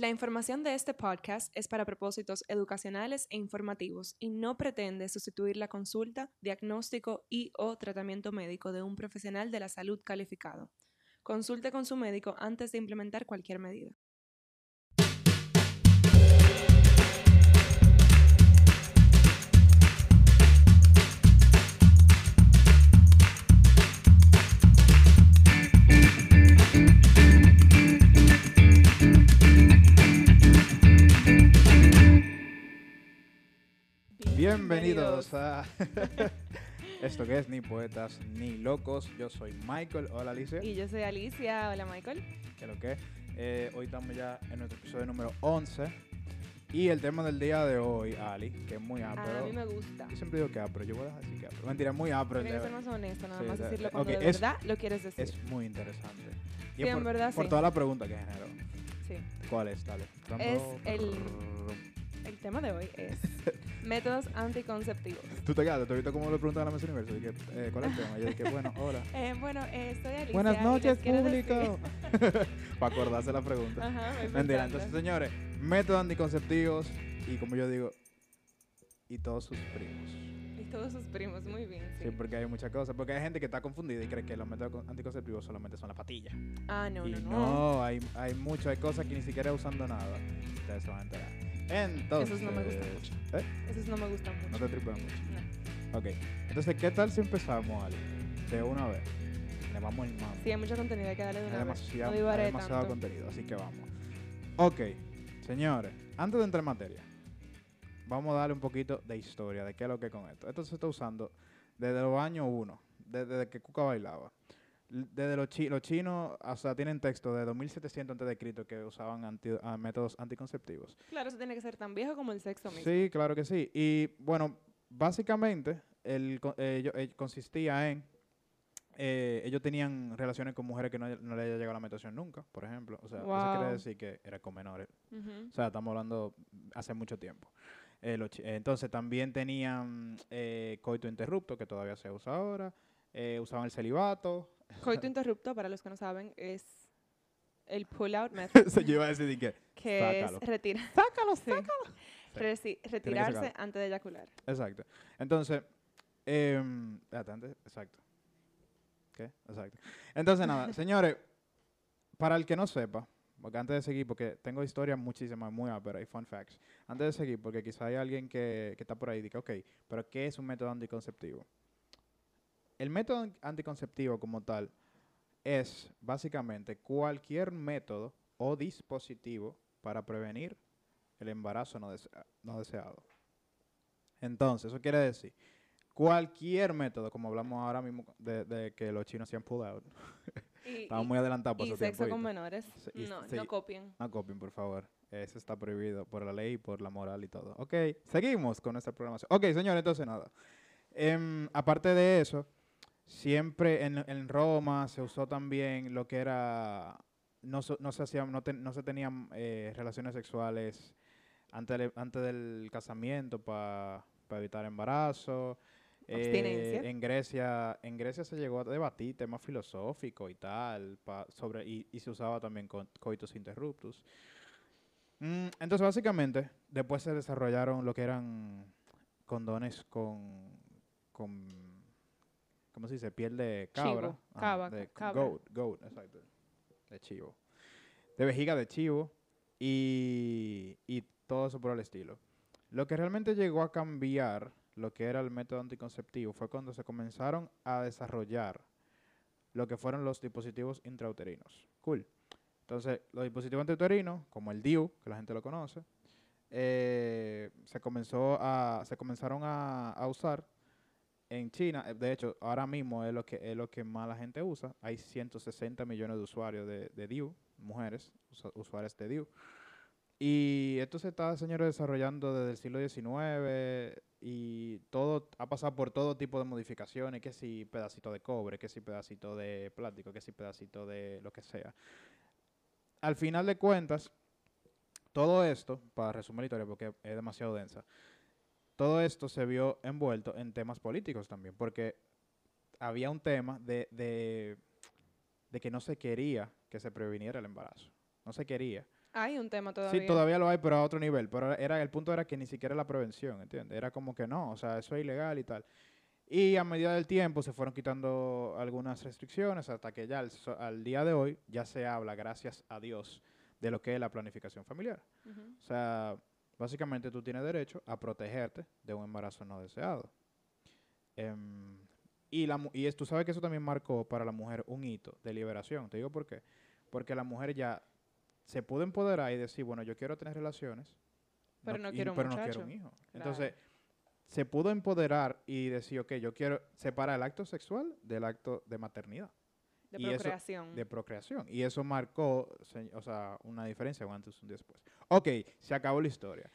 La información de este podcast es para propósitos educacionales e informativos y no pretende sustituir la consulta, diagnóstico y o tratamiento médico de un profesional de la salud calificado. Consulte con su médico antes de implementar cualquier medida. Bienvenidos a esto que es Ni Poetas ni Locos. Yo soy Michael. Hola Alicia. Y yo soy Alicia. Hola Michael. ¿Qué lo que? Eh, hoy estamos ya en nuestro episodio número 11. Y el tema del día de hoy, Ali, que es muy ápero. a mí me gusta. Yo siempre digo que ápero, yo voy a decir que ápero. Mentira, muy el Tienes que ser más honesto, nada Sí, más de- decirlo cuando ok, de es- verdad lo quieres decir. Es muy interesante. Y Sí, es en por, verdad por sí. toda la pregunta que generó. Sí. ¿Cuál es? Dale. Es el- El tema de hoy es métodos anticonceptivos. Tú te quedas, te viste cómo le preguntan a la Miss Universo. Dije, eh, ¿cuál es el tema? Yo dije, bueno, hola. Eh, bueno, eh, estoy Alicia. Buenas y noches, público. Para acordarse la pregunta. Ajá, muy Mentira, entonces señores, métodos anticonceptivos y como yo digo, y todos sus primos. Y todos sus primos, muy bien. Sí. Sí, porque hay muchas cosas. Porque hay gente que está confundida y cree que los métodos con- anticonceptivos solamente son las patillas. Ah, no, y no, no. no, hay, hay mucho, hay cosas que ni siquiera usando nada. Ustedes se van a enterar. Entonces. Esos no me gustan mucho. ¿eh? Esos no me gustan mucho. No te tripean mucho. No. Ok. Entonces, ¿qué tal si empezamos, Ali? De una vez. Le vamos el mambo. Sí, hay mucho contenido, hay que darle de Hay una vez. demasiado, No hay demasiado tanto. contenido, así que vamos. Ok, señores, antes de entrar en materia, vamos a darle un poquito de historia de qué es lo que es con esto. Esto se está usando desde los años 1, desde que Cuca bailaba. Desde los, chi- los chinos, o sea, tienen texto de 2700 antes de Cristo que usaban anti- ah, métodos anticonceptivos. Claro, eso tiene que ser tan viejo como el sexo mismo. Sí, claro que sí. Y bueno, básicamente el, eh, eh, consistía en, eh, ellos tenían relaciones con mujeres que no, no le haya llegado la menstruación nunca, por ejemplo. O sea, eso Wow. quiere decir que era con menores. O sea, estamos hablando hace mucho tiempo. Eh, los eh, entonces también tenían eh, coito interrupto, que todavía se usa ahora. eh, usaban el celibato. Coito interrupto, para los que no saben, es el pull-out method, Se yo iba a decir de que... que Sácalo. es retirar. Sácalo, Sí. sácalo. Resi- retirarse antes de eyacular. Exacto. Entonces, antes- exacto. ¿Qué? Exacto. Entonces, nada, señores, para el que no sepa, porque antes de seguir, porque tengo historias muchísimas, muy áperas y fun facts. Antes de seguir, porque quizá hay alguien que, que está por ahí y dice, ok, pero ¿qué es un método anticonceptivo? El método an- anticonceptivo como tal es básicamente cualquier método o dispositivo para prevenir el embarazo no, desea- no deseado. Entonces, eso quiere decir, cualquier método, como hablamos ahora mismo de, de que los chinos pull out, Y, estamos muy adelantados por y su sexo tiempo. con ¿viste? menores. Y- No, no copien. No copien, por favor. Eso está prohibido por la ley, por la moral y todo. Ok, seguimos con nuestra programación. Ok, señores, entonces nada. Em, aparte de eso, siempre en, en Roma se usó también lo que era, no, no se hacían, no, ten- no se tenían eh, relaciones sexuales antes del, antes del casamiento para evitar embarazo. Eh, en Grecia, en Grecia se llegó a debatir temas filosóficos y tal, pa- sobre, y, y se usaba también con coitus interruptus. Mm, entonces, básicamente, después se desarrollaron lo que eran condones con, con ¿cómo se dice? Piel de cabra. Chivo, Ah, cava, de cabra. Goat, goat, exacto. De chivo. De vejiga de chivo y, y todo eso por el estilo. Lo que realmente llegó a cambiar lo que era el método anticonceptivo fue cuando se comenzaron a desarrollar lo que fueron los dispositivos intrauterinos. Cool. Entonces, los dispositivos intrauterinos, como el DIU, que la gente lo conoce, eh, se comenzó a, se comenzaron a, a usar en China. Eh, De hecho, ahora mismo es lo que es lo que más la gente usa. Hay 160 millones de usuarios de, de DIU, mujeres, usuarias de DIU. Y esto se está, señores, desarrollando desde el siglo XIX y todo ha pasado por todo tipo de modificaciones, que si pedacito de cobre, que si pedacito de plástico, que si pedacito de lo que sea. Al final de cuentas, todo esto, para resumir la historia porque es demasiado densa, todo esto se vio envuelto en temas políticos también, porque había un tema de, de, de que no se quería que se previniera el embarazo. No se quería. Hay un tema todavía. Sí, todavía lo hay, pero a otro nivel. Pero era, el punto era que ni siquiera la prevención, ¿entiendes? Era como que no, o sea, eso es ilegal y tal. Y a medida del tiempo se fueron quitando algunas restricciones hasta que ya al, día de hoy ya se habla, gracias a Dios, de lo que es la planificación familiar. O sea, básicamente tú tienes derecho a protegerte de un embarazo no deseado. Em, y la, y tú sabes que eso también marcó para la mujer un hito de liberación. Te digo por qué. Porque la mujer ya se pudo empoderar y decir, bueno, yo quiero tener relaciones, Pero no quiero un pero no quiero un hijo. Claro. Entonces, se pudo empoderar y decir, ok, yo quiero separar el acto sexual del acto de maternidad, De y eso- procreación. de procreación. Y eso marcó, se- o sea, una diferencia un antes y un después. Ok, se acabó la historia.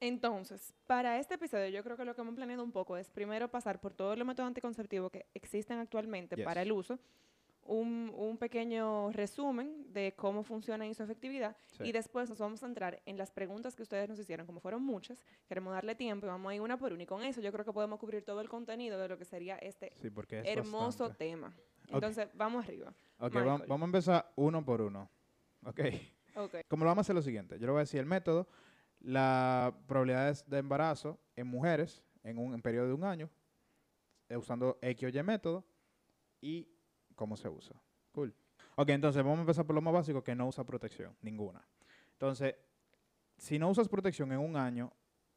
Entonces, para este episodio, yo creo que lo que hemos planeado un poco es primero pasar por todos los métodos anticonceptivos que existen actualmente Yes. para el uso, un, un pequeño resumen de cómo funciona y su efectividad, Sí. y después nos vamos a entrar en las preguntas que ustedes nos hicieron, como fueron muchas, queremos darle tiempo y vamos a ir una por una, y con eso yo creo que podemos cubrir todo el contenido de lo que sería este Sí, es hermoso bastante. tema. Entonces, vamos arriba. Ok, vamos a empezar uno por uno. Ok. Ok. Como lo vamos a hacer lo siguiente, yo le voy a decir el método, las probabilidades de embarazo en mujeres en un en periodo de un año, eh, usando X o Y método y cómo se usa. Cool. Ok, entonces vamos a empezar por lo más básico, que no usa protección, ninguna. Entonces, si no usas protección en un año,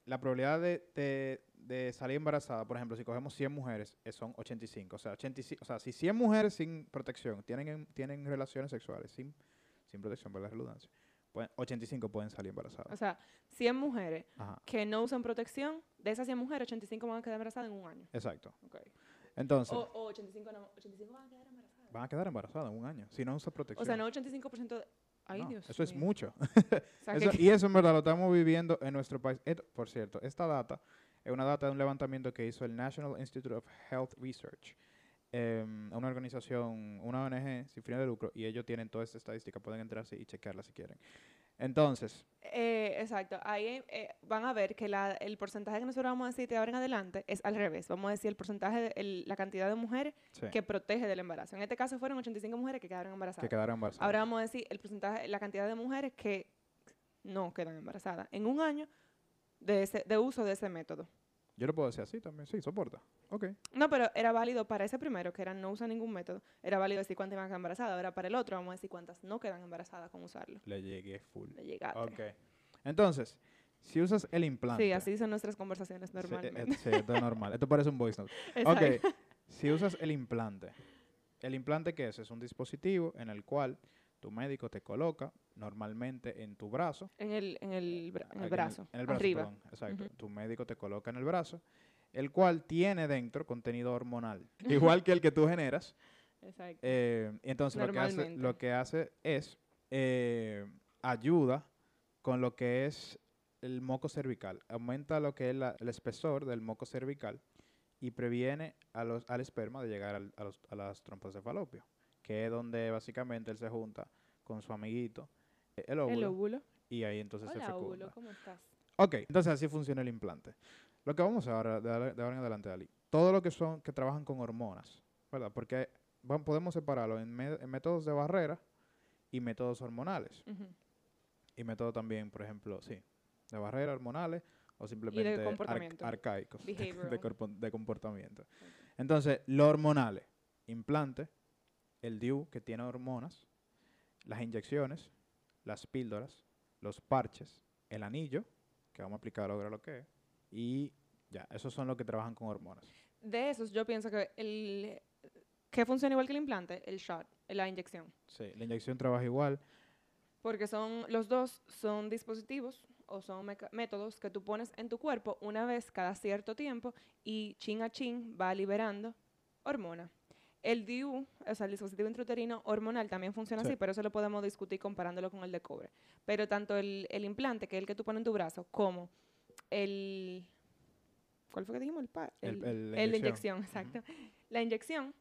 la probabilidad de, de- de salir embarazada, por ejemplo, si cogemos 100 mujeres, eh, son 85. O sea, 85, o sea, si 100 mujeres sin protección tienen, en- tienen relaciones sexuales sin, sin protección, por la redundancia, pueden- 85 pueden salir O embarazadas. sea, 100 mujeres Ajá, que no usan protección, de esas 100 mujeres, 85 van a quedar embarazadas en un año. exacto. Ok. Entonces, O, o 85, no, 85 van a quedar embarazadas. van a quedar embarazadas en un año si no usas protección. O sea, no 85% de... Ay, No, Dios eso es mucho. O sea, Eso- que- y eso en verdad lo estamos viviendo en nuestro país. Por cierto, esta data es una data de un levantamiento que hizo el National Institute of Health Research, em, una organización, una ONG sin fines de lucro, y ellos tienen toda esta estadística, pueden entrarse y chequearla si quieren. Entonces, eh, exacto. Ahí eh, van a ver que la- el porcentaje que nosotros vamos a decir de ahora en adelante es al revés. Vamos a decir el porcentaje, de, el- la cantidad de mujeres sí, que protege del embarazo. En este caso fueron 85 mujeres que quedaron embarazadas. que quedaron embarazadas. Ahora vamos a decir el porcentaje, la cantidad de mujeres que no quedan embarazadas en un año de, ese, de uso de ese método. Yo lo puedo decir así también, sí, soporta. Ok. No, pero era válido para ese primero, que era no usar ningún método. Era válido decir cuántas iban a quedar embarazadas. Ahora para el otro vamos a decir cuántas no quedan embarazadas con usarlo. Le llegué full. Le llegaste. Ok. Entonces, si usas el implante. Sí, así son nuestras conversaciones normalmente. eh, sí, esto es normal. Esto parece un voice note. Exacto. Ok, si usas el implante, ¿el implante qué es? Es un dispositivo en el cual tu médico te coloca normalmente en tu brazo. En el, en el, bra- en el brazo. En el brazo, arriba. perdón, exacto. Tu médico te coloca en el brazo, el cual tiene dentro contenido hormonal, igual que el que tú generas. Exacto. Eh, y entonces lo que, hace, lo que hace es eh, ayuda con lo que es el moco cervical. Aumenta lo que es la- el espesor del moco cervical y previene a los, al esperma de llegar al- a, los- a las trompas de falopio, que es donde básicamente él se junta con su amiguito, eh, el óvulo, el óvulo. y ahí entonces se Hola, fecunda. óvulo, ¿cómo estás? Ok, entonces así funciona el implante. Lo que vamos a ahora, de, ahora- de ahora en adelante, Ali, todo lo que son, que trabajan con hormonas, ¿verdad? Porque van- podemos separarlo en, métodos de barrera y métodos hormonales. Y métodos también, por ejemplo, sí, de barrera hormonales o simplemente arcaicos, de, de comportamiento. Entonces, los hormonales, implante, el DIU que tiene hormonas, las inyecciones, las píldoras, los parches, el anillo, que vamos a aplicar ahora lo que es, y ya, esos son los que trabajan con hormonas. De esos, yo pienso que el que funciona igual que el implante, el shot, la inyección. Sí, la inyección trabaja igual. Porque son, los dos son dispositivos o son métodos que tú pones en tu cuerpo una vez cada cierto tiempo y chin a chin va liberando hormona. El DIU, o sea, el dispositivo intrauterino hormonal también funciona Sí. así, pero eso lo podemos discutir comparándolo con el de cobre. Pero tanto el, el implante, que es el que tú pones en tu brazo, como el... ¿Cuál fue que dijimos? El, pa- El- el, el- inyección, exacto. La inyección,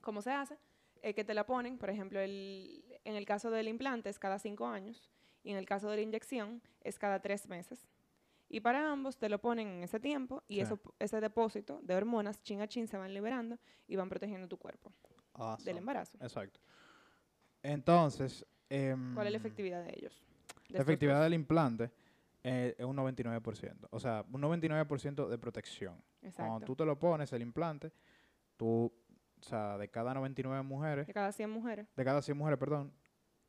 ¿cómo se hace? Eh, que te la ponen, por ejemplo, el, en el caso del implante es cada cinco años y en el caso de la inyección es cada tres meses. Y para ambos te lo ponen en ese tiempo y Sí. eso, ese depósito de hormonas chin a chin se van liberando y van protegiendo tu cuerpo del embarazo. Exacto. Entonces, em, ¿Cuál es la efectividad de ellos? La efectividad del implante eh, es un 99%. O sea, un 99% de protección. Exacto. Cuando tú te lo pones, el implante, tú, o sea, de cada 99 mujeres, De cada 100 mujeres. de cada 100 mujeres, perdón,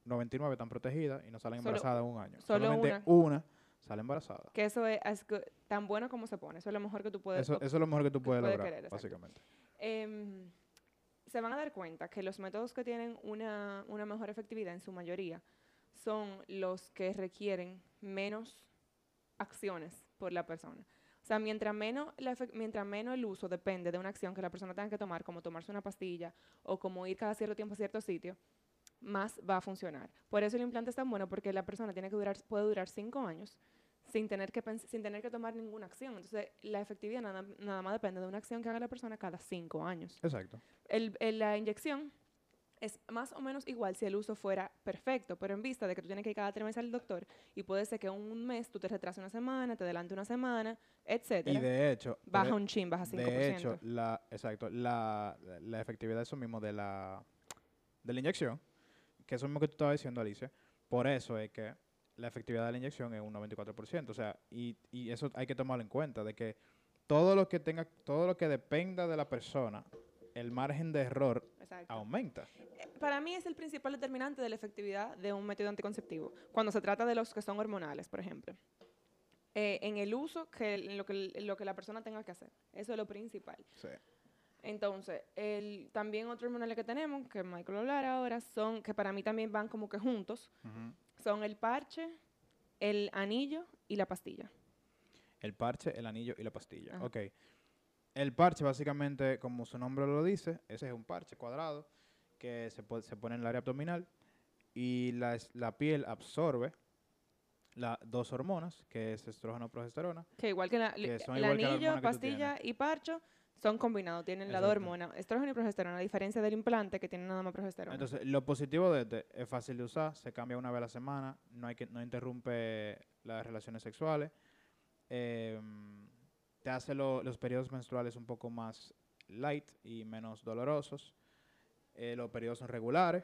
99 están protegidas y no salen embarazadas un año. solo Solamente una. Sale embarazada. Que eso es, tan bueno como se pone. Eso es lo mejor que tú puedes Eso, eso es lo mejor que tú puedes puede lograr, querer, básicamente. Em, se van a dar cuenta que los métodos que tienen una, una mejor efectividad en su mayoría son los que requieren menos acciones por la persona. O sea, mientras menos, la mientras menos el uso depende de una acción que la persona tenga que tomar, como tomarse una pastilla o como ir cada cierto tiempo a cierto sitio, más va a funcionar. Por eso el implante es tan bueno, porque la persona tiene que durar, puede durar cinco años sin tener que, sin tener que tomar ninguna acción. Entonces, la efectividad nada, nada más depende de una acción que haga la persona cada cinco años. Exacto. El, el- la inyección es más o menos igual si el uso fuera perfecto, pero en vista de que tú tienes que ir cada tres meses al doctor y puede ser que un mes tú te retrases una semana, te adelante una semana, etcétera, Y de hecho, baja un chin, baja 5%. De hecho, la, exacto, la, la efectividad de eso mismo, de la, de la inyección, que eso mismo que tú estabas diciendo, Alicia, por eso es que la efectividad de la inyección es un 94%. O sea, y, y eso hay que tomarlo en cuenta, de que todo lo que tenga, todo lo que dependa de la persona, el margen de error Exacto. aumenta. Para mí es el principal determinante de la efectividad de un método anticonceptivo, cuando se trata de los que son hormonales, por ejemplo. Eh, en el uso, que lo que, lo que la persona tenga que hacer. Eso es lo principal. Sí. Entonces, el, también otro hormonales que tenemos, que Michael hablará ahora, son, que para mí también van como que juntos, Ujú. Son el parche, el anillo y la pastilla. El parche, el anillo y la pastilla. Ajá. Ok. El parche, básicamente, como su nombre lo dice, ese es un parche cuadrado que se, pone- se pone en el área abdominal y la, la piel absorbe las dos hormonas, que es estrógeno y progesterona. Que igual que la- Que son el igual la anillo, que tú pastilla y parcho son combinados, tienen las dos hormonas, estrógeno y progesterona, a diferencia del implante que tiene nada más progesterona. Entonces, lo positivo de este es fácil de usar, se cambia una vez a la semana, no, hay que, no interrumpe las relaciones sexuales, em, te hace lo- los periodos menstruales un poco más light y menos dolorosos, eh, los periodos son regulares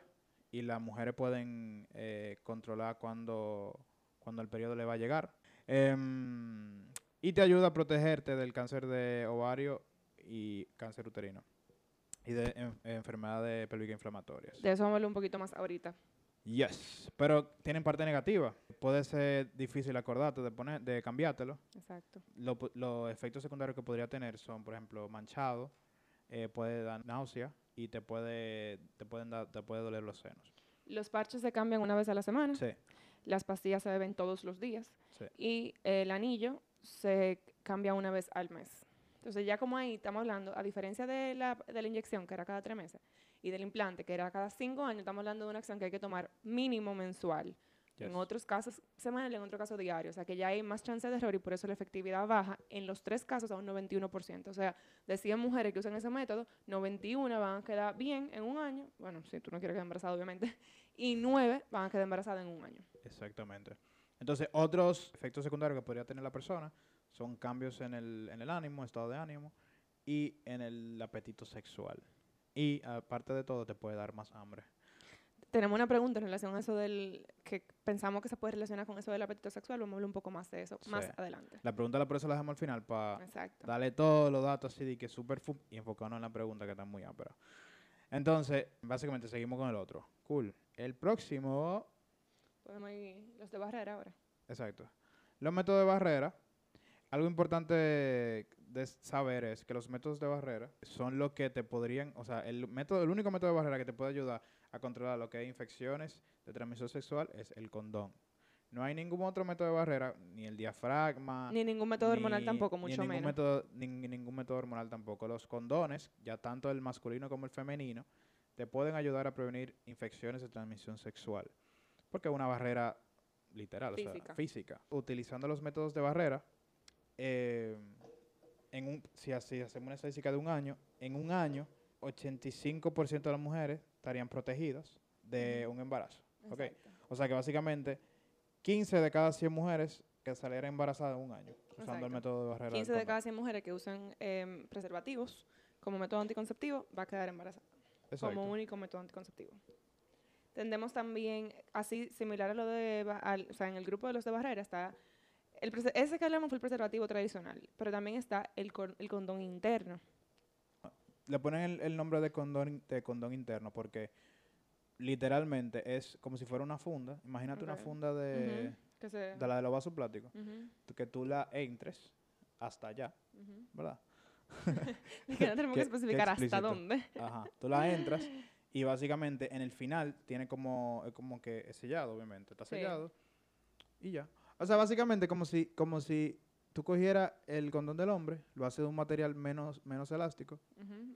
y las mujeres pueden eh, controlar cuando, cuando el periodo le va a llegar. Em, y te ayuda a protegerte del cáncer de ovario y cáncer uterino y de en- enfermedades pélvicas inflamatorias. De eso vamos a hablar un poquito más ahorita. Yes, pero tienen parte negativa. Puede ser difícil acordarte de poner, de cambiártelo. Exacto. Lo los efectos secundarios que podría tener son, por ejemplo, manchado, eh, puede dar náusea y te puede, te pueden dar, te puede doler los senos. Los parches se cambian una vez a la semana, Sí, las pastillas se beben todos los días sí. y el anillo se cambia una vez al mes. Entonces ya como ahí estamos hablando, a diferencia de la, de la inyección, que era cada tres meses, y del implante, que era cada cinco años, estamos hablando de una acción que hay que tomar mínimo mensual. En otros casos semanal, en otro caso diario. O sea que ya hay más chance de error y por eso la efectividad baja en los tres casos a un 91%. O sea, de 100 mujeres que usan ese método, 91 van a quedar bien en un año. Bueno, si tú no quieres quedar embarazada, obviamente. Y 9 van a quedar embarazadas en un año. Exactamente. Entonces, otros efectos secundarios que podría tener la persona son cambios en el, en el ánimo, estado de ánimo y en el apetito sexual. Y aparte de todo, te puede dar más hambre. Tenemos una pregunta en relación a eso del que pensamos que se puede relacionar con eso del apetito sexual. Vamos a hablar un poco más de eso más adelante. La pregunta la por eso la dejamos al final para darle todos los datos así de que super fu- y enfocarnos en la pregunta que está muy ápera. Entonces, básicamente seguimos con el otro. Cool. El próximo, Podemos ir los de barrera ahora. exacto. Los métodos de barrera. Algo importante de saber es que los métodos de barrera son lo que te podrían, o sea, el método, el único método de barrera que te puede ayudar a controlar lo que es infecciones de transmisión sexual es el condón. No hay ningún otro método de barrera, ni el diafragma, Ni ningún método hormonal tampoco, ni mucho ningún menos. Método, ni ningún método hormonal tampoco. Los condones, ya tanto el masculino como el femenino, te pueden ayudar a prevenir infecciones de transmisión sexual. Porque es una barrera literal, o Física. sea, física. Utilizando los métodos de barrera, eh, en un, si así hacemos una estadística de un año, en un año, 85% de las mujeres estarían protegidas de un embarazo. ¿ok? Exacto. O sea que básicamente 15 de cada 100 mujeres que salieran embarazadas en un año usando Exacto. el método de barrera. del 15 de cada 100 mujeres que usan em, preservativos como método anticonceptivo va a quedar embarazada Exacto. como único método anticonceptivo. Tendemos también, así similar a lo de, al- o sea, en el grupo de los de barrera está, el, ese que hablamos fue el preservativo tradicional, pero también está el, el condón interno. Le ponen el, el nombre de condón, de condón interno porque literalmente es como si fuera una funda. Imagínate una funda de, Ujú, que se, de la de los vasos plásticos. Que tú la entres hasta allá. ¿verdad? Y que no tenemos que especificar hasta dónde. Ajá. Tú la entras y básicamente en el final tiene como, como que es sellado, obviamente. Está Sí. sellado y ya. O sea, básicamente como si, como si tú cogieras el condón del hombre, lo haces de un material menos, menos elástico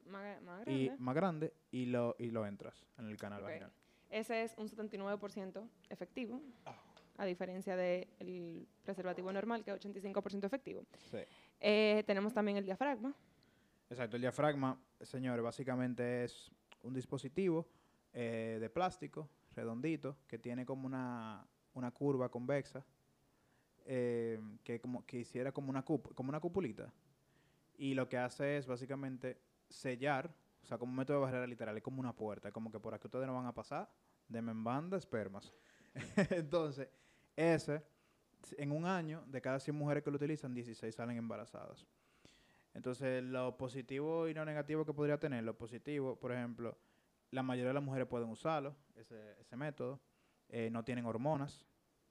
más, más y grande. más grande y lo, y lo entras en el canal vaginal. Ese es un 79% efectivo, Ah. a diferencia del preservativo normal, que es 85% efectivo. Sí. Eh, tenemos también el diafragma. Exacto, el diafragma, señores, básicamente es un dispositivo eh, de plástico redondito que tiene como una, una curva convexa eh, que como que hiciera como una cup- como una cupulita y lo que hace es básicamente sellar, o sea, como un método de barrera literal, es como una puerta, como que por aquí ustedes no van a pasar, de banda espermas. Entonces, ese en un año de cada 100 mujeres que lo utilizan, 16 salen embarazadas. Entonces, lo positivo y lo negativo que podría tener, lo positivo, por ejemplo, la mayoría de las mujeres pueden usarlo, ese, ese método, eh, no tienen hormonas,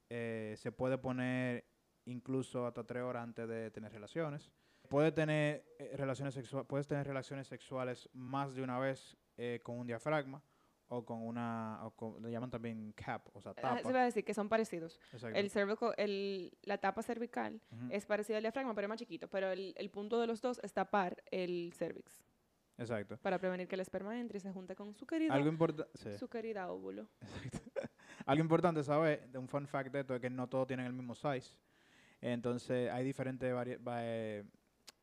eh, se puede poner incluso hasta tres horas antes de tener relaciones. Puede tener eh, relaciones sexuales, puedes tener relaciones sexuales más de una vez eh, con un diafragma o con una, o con- le llaman también cap, o sea, Ah, tapa. Se iba a decir que son parecidos. Exacto. El cervical, el, la tapa cervical Ujú, es parecida al diafragma, pero es más chiquito. Pero el, el punto de los dos es tapar el cervix Exacto. para prevenir que el esperma entre y se junte con su querido, Algo importante. su querida óvulo. Algo importante saber, de un fun fact de esto, es que no todos tienen el mismo size. Entonces, hay diferentes vari- eh,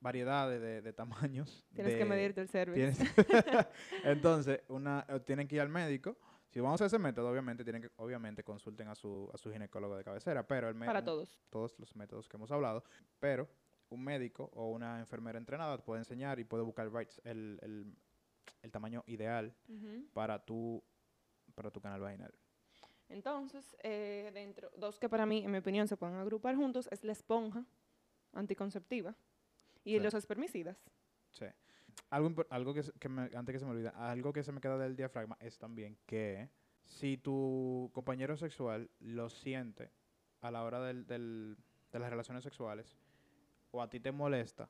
variedades de, de tamaños. Tienes que medirte el cervix. Entonces, una, eh, tienen que ir al médico. Si vamos a ese método, obviamente, tienen que, obviamente consulten a su, a su ginecólogo de cabecera. Pero el para todos. todos los métodos que hemos hablado. Pero un médico o una enfermera entrenada te puede enseñar y puede buscar el, el- el tamaño ideal para tu, para tu canal vaginal. Entonces, eh, dentro, dos que para mí, en mi opinión, se pueden agrupar juntos, es la esponja anticonceptiva y Sí. los espermicidas. Sí. Algo, algo que, se- que me- antes que se me olvide, algo que se me queda del diafragma es también que si tu compañero sexual lo siente a la hora del, del- de las relaciones sexuales o a ti te molesta,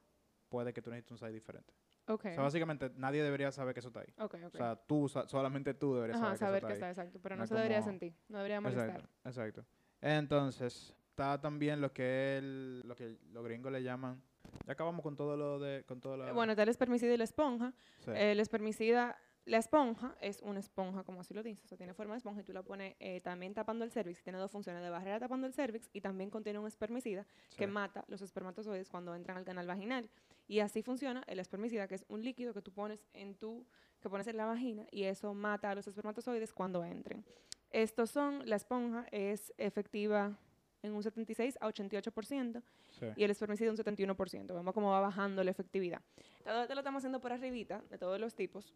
puede que tú necesites un size diferente. Ok. O sea, básicamente nadie debería saber que eso está ahí. ok, ok. O sea, tú, solamente tú deberías Ajá, saber, saber que eso está ahí. exacto, pero No se debería como- sentir, no debería molestar. Exacto, exacto. Entonces, está también lo que el, lo que los gringos le llaman. Ya acabamos con todo lo de, con todo lo. Eh, Bueno, está el espermicida y la esponja. sí. El espermicida, la esponja es una esponja, como así lo dice, o sea, tiene forma de esponja y tú la pones eh, también tapando el cervix. Tiene dos funciones, de barrera tapando el cervix y también contiene un espermicida que mata los espermatozoides cuando entran al canal vaginal. Y así funciona el espermicida, que es un líquido que tú pones en tu, que pones en la vagina y eso mata a los espermatozoides cuando entren. Estos son, la esponja es efectiva en un 76 a 88% Sí. y el espermicida un 71%. Vemos cómo va bajando la efectividad. Todo esto lo estamos haciendo por arribita, de todos los tipos,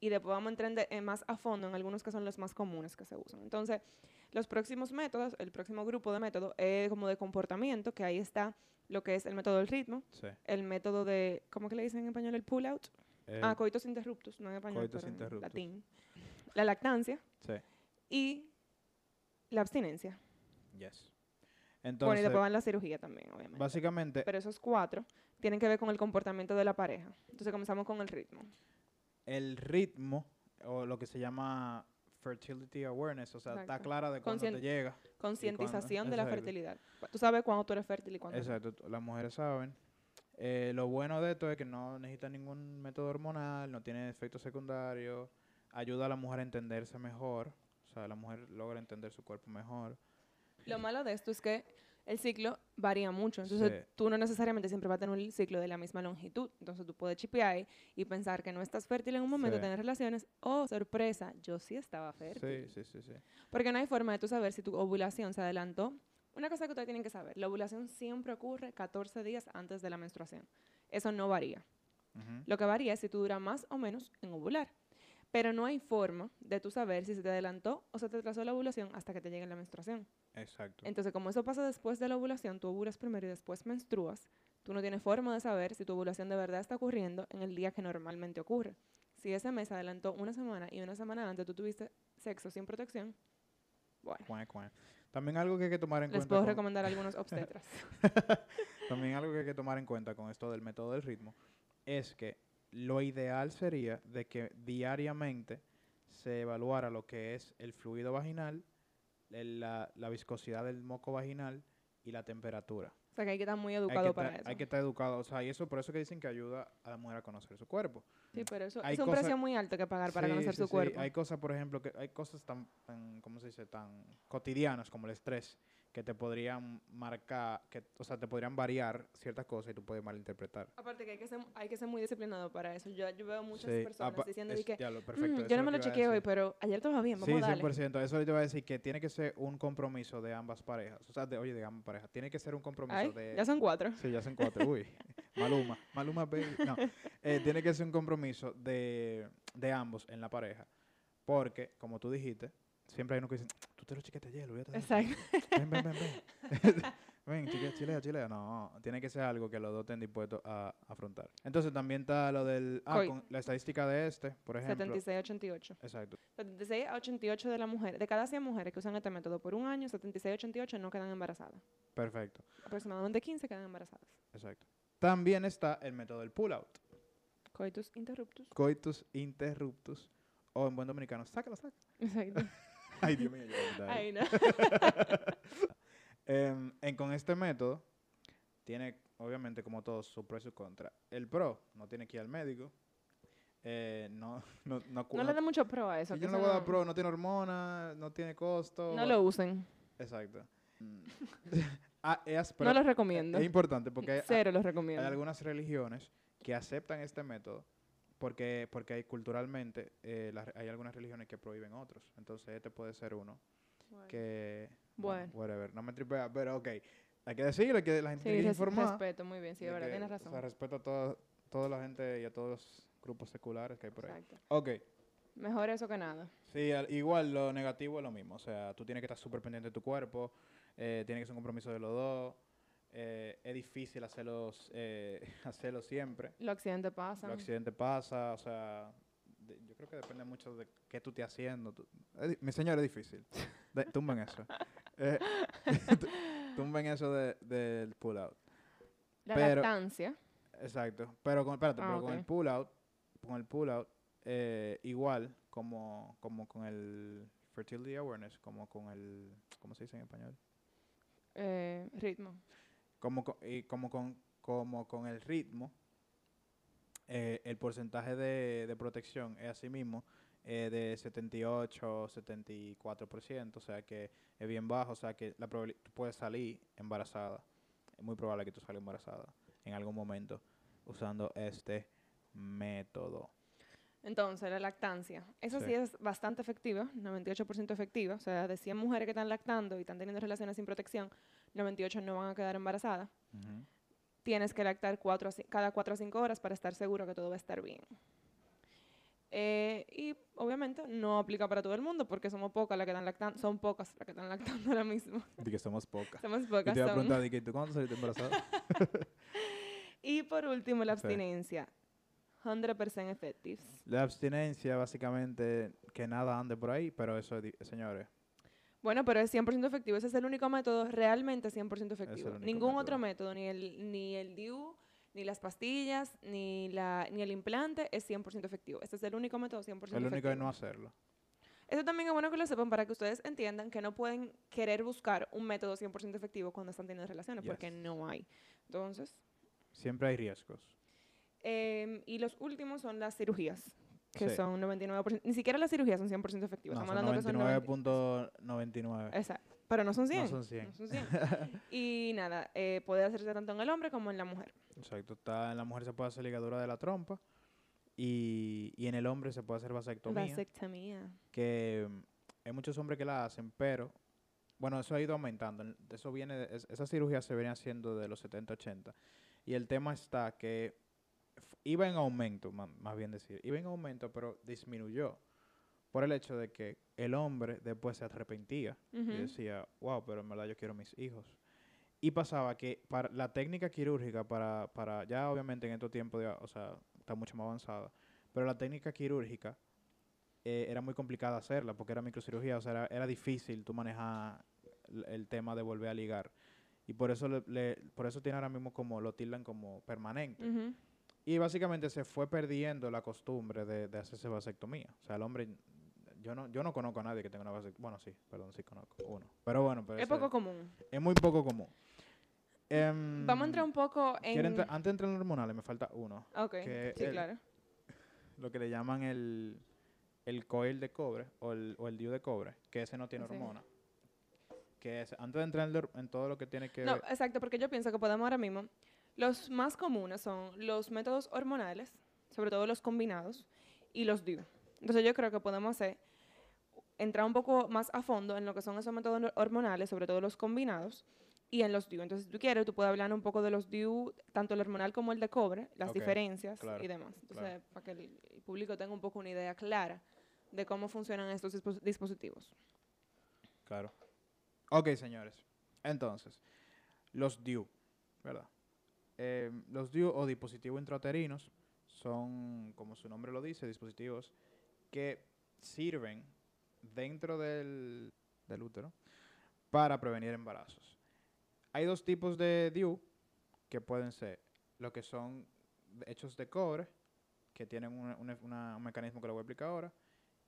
y después vamos a entrar en más a fondo en algunos que son los más comunes que se usan. Entonces, los próximos métodos, el próximo grupo de métodos es como de comportamiento, que ahí está lo que es el método del ritmo, Sí. el método de, ¿cómo que le dicen en español? El pull out. Eh, ah, coitos interruptus, no en español, coitos pero en latín. La lactancia sí. y la abstinencia. Yes. bueno, y Entonces, después van la cirugía también, obviamente. básicamente, Pero esos cuatro tienen que ver con el comportamiento de la pareja. Entonces comenzamos con el ritmo. El ritmo, o lo que se llama fertility awareness, o sea, está clara de cuando Conscien- te llega. Concientización de la fertilidad. Tú sabes cuándo tú eres fértil y cuándo. Exacto, las mujeres saben. Eh, lo bueno de esto es que no necesita ningún método hormonal, no tiene efectos secundarios, ayuda a la mujer a entenderse mejor, o sea, la mujer logra entender su cuerpo mejor. Lo malo de esto es que el ciclo varía mucho. Entonces Sí. tú no necesariamente siempre vas a tener un ciclo de la misma longitud. Entonces tú puedes chipear y pensar que no estás fértil en un momento, Sí. tener relaciones. Oh, sorpresa, yo sí estaba fértil. Sí, sí, sí, sí. Porque no hay forma de tú saber si tu ovulación se adelantó. Una cosa que ustedes tienen que saber, la ovulación siempre ocurre 14 días antes de la menstruación. Eso no varía. Lo que varía es si tú duras más o menos en ovular. Pero no hay forma de tú saber si se te adelantó o se te atrasó la ovulación hasta que te llegue la menstruación. Exacto. Entonces, como eso pasa después de la ovulación, tú ovulas primero y después menstruas, tú no tienes forma de saber si tu ovulación de verdad está ocurriendo en el día que normalmente ocurre. Si ese mes adelantó una semana y una semana antes tú tuviste sexo sin protección, bueno, Cuá, cuá. También algo que hay que tomar en les cuenta. puedo con- recomendar algunos obstetras. También algo que hay que tomar en cuenta con esto del método del ritmo es que lo ideal sería de que diariamente se evaluara lo que es el fluido vaginal, el- la, la viscosidad del moco vaginal y la temperatura. O sea que hay que estar muy educado para estar, eso. hay que estar educado, o sea, y eso por eso que dicen que ayuda a la mujer a conocer su cuerpo. Sí, pero eso hay es un precio muy alto que pagar para Sí, conocer sí, su sí. cuerpo. Hay cosas, por ejemplo, que hay cosas tan, tan, ¿cómo se dice? Tan cotidianas como el estrés que te podrían marcar, que, o sea, te podrían variar ciertas cosas y tú puedes malinterpretar. Aparte que hay que ser, hay que ser muy disciplinado para eso. Yo, yo veo muchas Sí, personas diciendo es- que lo "Mm, perfecto, yo no me lo chequeé hoy, pero ayer estaba bien, vamos Sí, a darle. 100%. Eso te iba a decir que tiene que ser un compromiso de ambas parejas. O sea, de, oye, de ambas parejas. Tiene que ser un compromiso Ay, de... ya son cuatro. Sí, ya son cuatro. Uy, Maluma. Maluma, baby. No, eh, tiene que ser un compromiso de, de ambos en la pareja. Porque, como tú dijiste, siempre hay uno que dice, tú te lo ayer, olvídate de eso. Exacto. Ven, ven, ven, ven. ven, chiquea, chilea, chilea. No, tiene que ser algo que los dos estén dispuestos a afrontar. Entonces también está lo del... Ah, con la estadística de este, por ejemplo. 76-88. Exacto. 76 a 88 de la mujer, de cada 100 mujeres que usan este método por un año, 76 a 88 no quedan embarazadas. Perfecto. Aproximadamente 15 quedan embarazadas. Exacto. También está el método del pull-out. Coitus interruptus. Coitus interruptus. O en buen dominicano, sácalo, sácalo. Exacto. Ay, Dios mío, Ay, no. Em, en, con este método, tiene, obviamente, como todo, su pro y su contra. El pro, no tiene que ir al médico. Eh, no, no, no, No le da mucho pro a eso. yo no le voy a dar pro, no tiene hormonas, no tiene costo. no lo usen. Exacto. Mm. Ah, es, no lo recomiendo. es importante porque hay, Cero los hay recomiendo. algunas religiones que aceptan este método porque, porque hay culturalmente eh, las- hay algunas religiones que prohíben otros. Entonces este puede ser uno Bueno. que... Bueno. whatever, no me tripea, pero ok. Hay que decirle que la gente Sí, tiene informar. respeto, muy bien, sí, de verdad, que, tienes O razón. sea, respeto a toda, toda la gente y a todos los grupos seculares que hay por ahí. Exacto. Ok. Mejor eso que nada. Sí, al- igual lo negativo es lo mismo. O sea, tú tienes que estar súper pendiente de tu cuerpo. eh, tiene que ser un compromiso de los dos. Eh, es difícil hacerlos, eh, hacerlo siempre. Los accidentes pasan. Los accidentes pasa, o sea, de- yo creo que depende mucho de qué tú estés haciendo. tú- mi señor es difícil. De, tumben eso. Eh, tu- tumben eso de- del pull-out. La pero- lactancia. Exacto. Pero con, espérate, Ah, pero con el pull-out, con el pull-out, eh, igual como, como con el fertility awareness, como con el, ¿cómo se dice en español? eh, ritmo. Como con, y como con, como con el ritmo, eh, el porcentaje de, de protección es así mismo eh, de 78, 74%, o sea que es bien bajo, o sea que la tú puedes salir embarazada, es muy probable que tú salgas embarazada en algún momento usando este método. Entonces, la lactancia. Eso sí, Sí. es bastante efectiva, 98% efectiva. O sea, de 100 mujeres que están lactando y están teniendo relaciones sin protección, 98 no van a quedar embarazadas. Ujú. Tienes que lactar cuatro a cada 4 o 5 horas para estar seguro que todo va a estar bien. Eh, y obviamente no aplica para todo el mundo porque somos pocas las que están lactando, son pocas las que están lactando ahora mismo. De que somos pocas. Somos Y pocas. te iba a preguntar, de que, ¿tú cuándo saliste embarazada? Y por último, la Sí. abstinencia. 100% effective. La abstinencia, básicamente, que nada ande por ahí, pero eso, señores, Bueno, pero es 100% efectivo. Ese es el único método realmente 100% efectivo. único Ningún otro método. método, ni el, ni el DIU, ni las pastillas, ni, la, ni el implante es 100% efectivo. Este es el único método 100% el único efectivo. es no hacerlo. Eso también es bueno que lo sepan para que ustedes entiendan que no pueden querer buscar un método 100% efectivo cuando están teniendo relaciones, porque Yes. no hay. Entonces, Siempre hay riesgos. em, y los últimos son las cirugías, que Sí. son 99%. Ni siquiera las cirugías son 100% efectivas. No, Estamos hablando que son 90 99.99. Exacto. Pero no son 100. No son 100. No son 100. y nada, eh, puede hacerse tanto en el hombre como en la mujer. Exacto. Está, en la mujer se puede hacer ligadura de la trompa y, y en el hombre se puede hacer vasectomía. Vasectomía. que mm, hay muchos hombres que la hacen, pero bueno, eso ha ido aumentando. en- Eso viene, de- es- esas cirugías se venían haciendo de los 70, 80. Y el tema está que iba en aumento, más bien decir, iba en aumento, pero disminuyó por el hecho de que el hombre después se arrepentía y decía, wow, pero en verdad yo quiero mis hijos. Y pasaba que para la técnica quirúrgica, para, para ya obviamente en estos tiempos, o sea, está mucho más avanzada, pero la técnica quirúrgica eh, era muy complicada hacerla porque era microcirugía, o sea, era, era difícil tú manejar el, el tema de volver a ligar. Y por eso, le, le- por eso tiene ahora mismo como, lo tildan como permanente. Y básicamente se fue perdiendo la costumbre de, de hacerse vasectomía. O sea, el hombre, yo no, yo no conozco a nadie que tenga una vasectomía. Bueno, sí, perdón, sí conozco uno. Pero bueno, pero Es ese- poco común. es muy poco común. Em, Vamos a entrar un poco en... entrar- antes de entrar en los hormonales, me falta uno. Ok, que sí, el- claro. Lo que le llaman el, el coil de cobre o el, o el DIU de cobre, que ese no tiene Sí. hormona. Que es, antes de entrar en, lo- en todo lo que tiene que No, ver... exacto, porque yo pienso que podemos ahora mismo... Los más comunes son los métodos hormonales, sobre todo los combinados, y los DIU. Entonces yo creo que podemos hacer, entrar un poco más a fondo en lo que son esos métodos hormonales, sobre todo los combinados, y en los DIU. Entonces, si tú quieres, tú puedes hablar un poco de los DIU, tanto el hormonal como el de cobre, las diferencias claro, y demás. Entonces, claro. para que el, el público tenga un poco una idea clara de cómo funcionan estos dispos- dispositivos. Claro. Ok, señores. Entonces, los DIU, ¿verdad? Eh, los DIU o dispositivos intrauterinos son, como su nombre lo dice, dispositivos que sirven dentro del, del útero para prevenir embarazos. Hay dos tipos de DIU que pueden ser lo que son hechos de cobre, que tienen una- una- una- un mecanismo que lo voy a explicar ahora,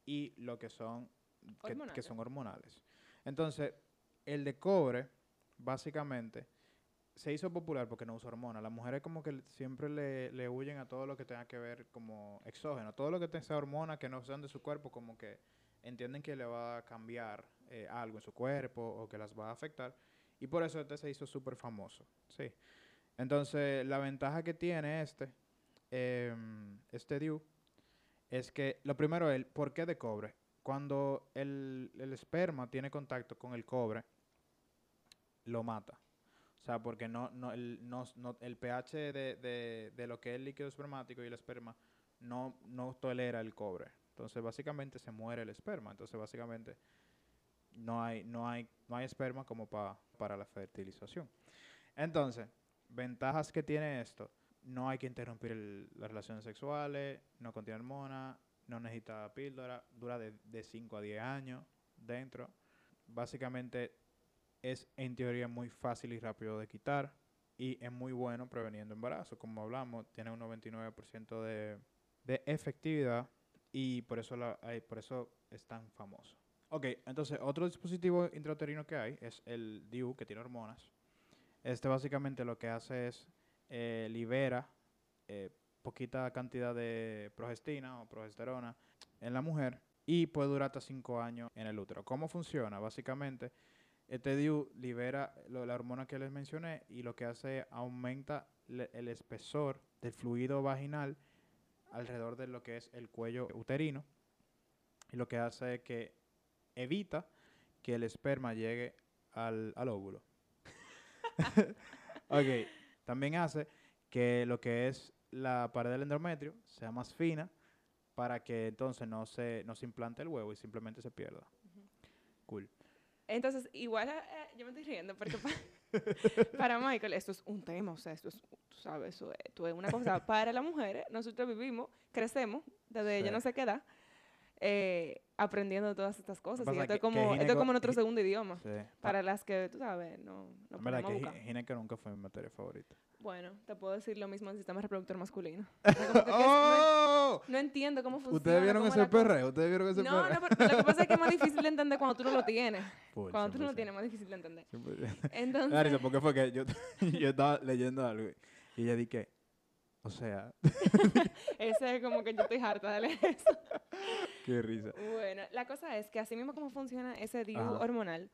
y lo que son que- son hormonales. Entonces, el de cobre, básicamente, se hizo popular porque no usa hormonas. Las mujeres como que siempre le, le huyen a todo lo que tenga que ver como exógeno. Todo lo que tenga sea hormona que no sean de su cuerpo, como que entienden que le va a cambiar eh, algo en su cuerpo o que las va a afectar. Y por eso este se hizo súper famoso. Sí. Entonces, la ventaja que tiene este, em, este DIU, es que lo primero es por qué de cobre. Cuando el, el esperma tiene contacto con el cobre, lo mata. O sea, porque no, no, el, no, no- el pH de, de, de lo que es el líquido espermático y el esperma no, no tolera el cobre. Entonces, básicamente se muere el esperma. Entonces, básicamente no hay, no hay, no hay esperma como pa- para la fertilización. Entonces, ventajas que tiene esto. No hay que interrumpir las relaciones sexuales, no contiene hormona, no necesita píldora, dura de 5 a 10 años dentro. Básicamente es en teoría muy fácil y rápido de quitar y es muy bueno preveniendo embarazo. Como hablamos, tiene un 99% de, de efectividad y por eso, hay- por eso es tan famoso. Ok, entonces otro dispositivo intrauterino que hay es el DIU, que tiene hormonas. Este básicamente lo que hace es eh, libera eh, poquita cantidad de progestina o progesterona en la mujer y puede durar hasta 5 años en el útero. ¿Cómo funciona? Básicamente, este DIU libera lo- la hormona que les mencioné y lo que hace aumenta le- el espesor del fluido vaginal alrededor de lo que es el cuello uterino y lo que hace es que evita que el esperma llegue al, al óvulo. ok, también hace que lo que es la pared del endometrio sea más fina para que entonces no se, no se implante el huevo y simplemente se pierda. Cool. Entonces, igual, eh, yo me estoy riendo porque pa- para Michael esto es un tema, o sea, esto es, tú sabes, esto es una cosa. Para las mujeres, nosotros vivimos, crecemos, desde yo Sí. no sé qué edad, eh, aprendiendo todas estas cosas. Y esto, es como, esto es como nuestro segundo idioma. Sí. Para las que, tú sabes, no, no En verdad que nunca fue mi materia favorita. Bueno, te puedo decir lo mismo del sistema reproductor masculino. O sea, como que- que es- no, ¡Oh! no entiendo cómo funciona. ¿Ustedes vieron ese perreo? ¿Ustedes vieron ese No, perreo? no, pero lo que pasa es que es más difícil de entender cuando tú no lo tienes. Cuando tú no lo 100%. tienes, es más difícil de entender. 100%. Entonces, risa porque fue que yo, yo estaba leyendo algo y ella dije, o sea, ese es como que yo estoy harta de leer eso. qué risa. Bueno, la cosa es que así mismo como funciona ese DIU Ajá. hormonal,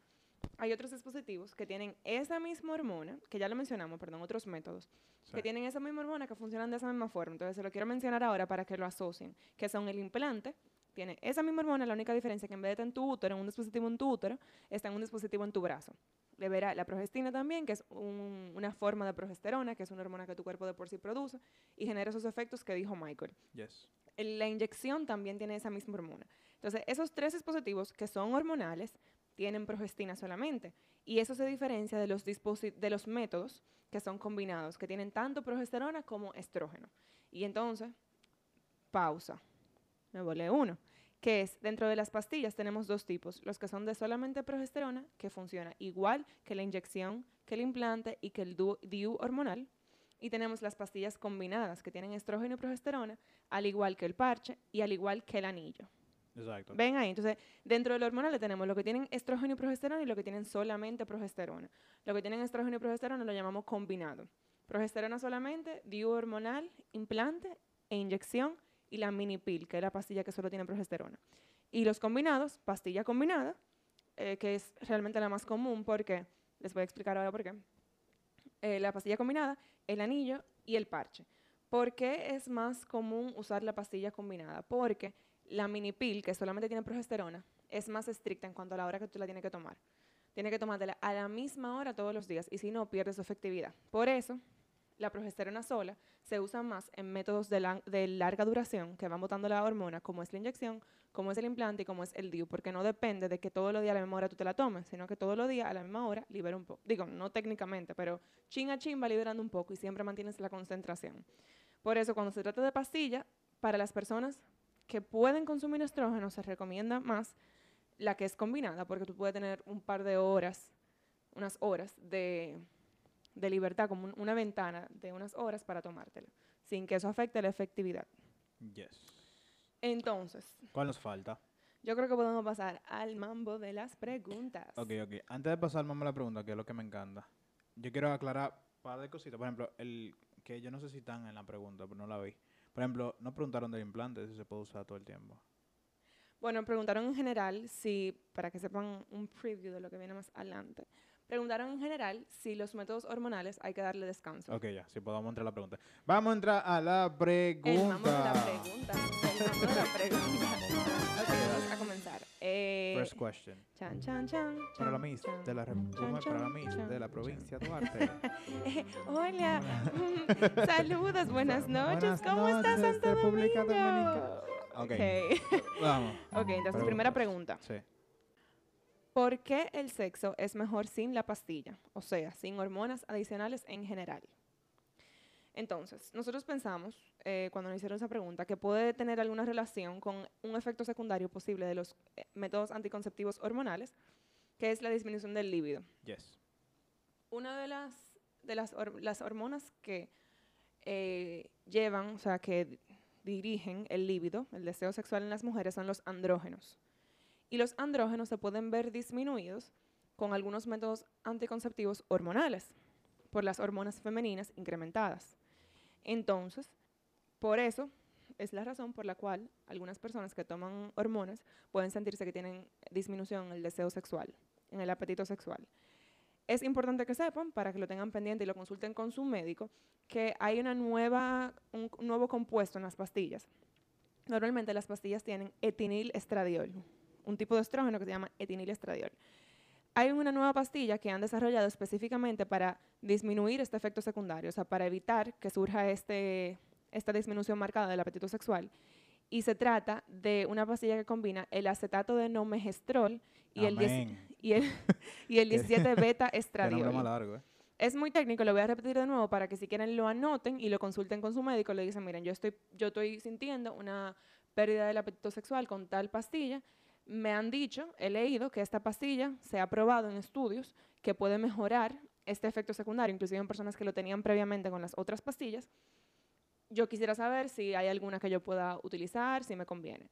hay otros dispositivos que tienen esa misma hormona, que ya lo mencionamos, perdón, otros métodos, Sí. que tienen esa misma hormona que funcionan de esa misma forma. Entonces, se lo quiero mencionar ahora para que lo asocien, que son el implante, tiene esa misma hormona, la única diferencia es que en vez de estar en tu útero, en un dispositivo en tu útero, está en un dispositivo en tu brazo. Libera la progestina también, que es un- una forma de progesterona, que es una hormona que tu cuerpo de por sí produce, y genera esos efectos que dijo Michael. Yes. La inyección también tiene esa misma hormona. Entonces, esos tres dispositivos que son hormonales tienen progestina solamente. Y eso se diferencia de los, de los métodos que son combinados, que tienen tanto progesterona como estrógeno. Y entonces, pausa. Me volé uno. Que es, dentro de las pastillas tenemos dos tipos. Los que son de solamente progesterona, que funciona igual que la inyección, que el implante y que el DIU, hormonal. Y tenemos las pastillas combinadas, que tienen estrógeno y progesterona, al igual que el parche y al igual que el anillo. Exacto. Ven ahí, entonces dentro de lo hormonal tenemos lo que tienen estrógeno y progesterona y lo que tienen solamente progesterona. Lo que tienen estrógeno y progesterona lo llamamos combinado. Progesterona solamente, DIU hormonal, implante e inyección y la mini pill, que es la pastilla que solo tiene progesterona. Y los combinados, pastilla combinada, eh, que es realmente la más común porque, les voy a explicar ahora por qué. Eh, la pastilla combinada, el anillo y el parche. ¿Por qué es más común usar la pastilla combinada? Porque la mini pill, que solamente tiene progesterona, es más estricta en cuanto a la hora que tú la tienes que tomar. Tienes que tomártela a la misma hora todos los días y si no, pierde su efectividad. Por eso, la progesterona sola se usa más en métodos de, la- de larga duración que van botando la hormona, como es la inyección, como es el implante y como es el DIU, porque no depende de que todos los días a la misma hora tú te la tomes, sino que todos los días a la misma hora libera un poco. Digo, no técnicamente, pero chin a chin va liberando un poco y siempre mantienes la concentración. Por eso, cuando se trata de pastilla, para las personas que pueden consumir estrógeno, se recomienda más la que es combinada, porque tú puedes tener un par de horas, unas horas de, de libertad, como un- una ventana de unas horas para tomártelo, sin que eso afecte la efectividad. Yes. Entonces, ¿Cuál nos falta? yo creo que podemos pasar al mambo de las preguntas. Ok, ok. Antes de pasar, vamos a la pregunta, que es lo que me encanta. Yo quiero aclarar un par de cositas. Por ejemplo, el que yo no sé si están en la pregunta, pero no la vi. Por ejemplo, nos preguntaron del implante, si se puede usar todo el tiempo. Bueno, preguntaron en general si, para que sepan un preview de lo que viene más adelante, preguntaron en general si los métodos hormonales hay que darle descanso. Ok, ya, sí podemos entrar a la pregunta. Vamos a entrar a la pregunta. El de la pregunta. El mambo de la pregunta. Ok, vamos a comenzar. Eh, First question. chan, chan, chan. Para la Miss de la, para Miss de la provincia de Duarte. Eh, hola. Saludos, buenas noches. Buenas ¿Cómo está noches, Santo República? Dominicana. Ok. Ok. Vamos. ok, entonces Preguntas. primera pregunta. Sí. ¿Por qué el sexo es mejor sin la pastilla? O sea, sin hormonas adicionales en general. Entonces, nosotros pensamos, eh, cuando nos hicieron esa pregunta, que puede tener alguna relación con un efecto secundario posible de los eh, métodos anticonceptivos hormonales, que es la disminución del líbido. Yes. Una de las, de las, hor- las hormonas que eh, llevan, o sea, que di- dirigen el líbido, el deseo sexual en las mujeres, son los andrógenos. Y los andrógenos se pueden ver disminuidos con algunos métodos anticonceptivos hormonales, por las hormonas femeninas incrementadas. Entonces, por eso es la razón por la cual algunas personas que toman hormonas pueden sentirse que tienen disminución en el deseo sexual, en el apetito sexual. Es importante que sepan, para que lo tengan pendiente y lo consulten con su médico, que hay una nueva, un nuevo compuesto en las pastillas. Normalmente las pastillas tienen etinilestradiol, un tipo de estrógeno que se llama etinilestradiol. Hay una nueva pastilla que han desarrollado específicamente para disminuir este efecto secundario, o sea, para evitar que surja este, esta disminución marcada del apetito sexual. Y se trata de una pastilla que combina el acetato de nomegestrol y el, y el, y el 17 beta estradiol. largo, ¿eh? Es muy técnico, lo voy a repetir de nuevo para que si quieren lo anoten y lo consulten con su médico. Le dicen, miren, yo estoy, yo estoy sintiendo una pérdida del apetito sexual con tal pastilla. Me han dicho, he leído que esta pastilla se ha probado en estudios que puede mejorar este efecto secundario, inclusive en personas que lo tenían previamente con las otras pastillas. Yo quisiera saber si hay alguna que yo pueda utilizar, si me conviene.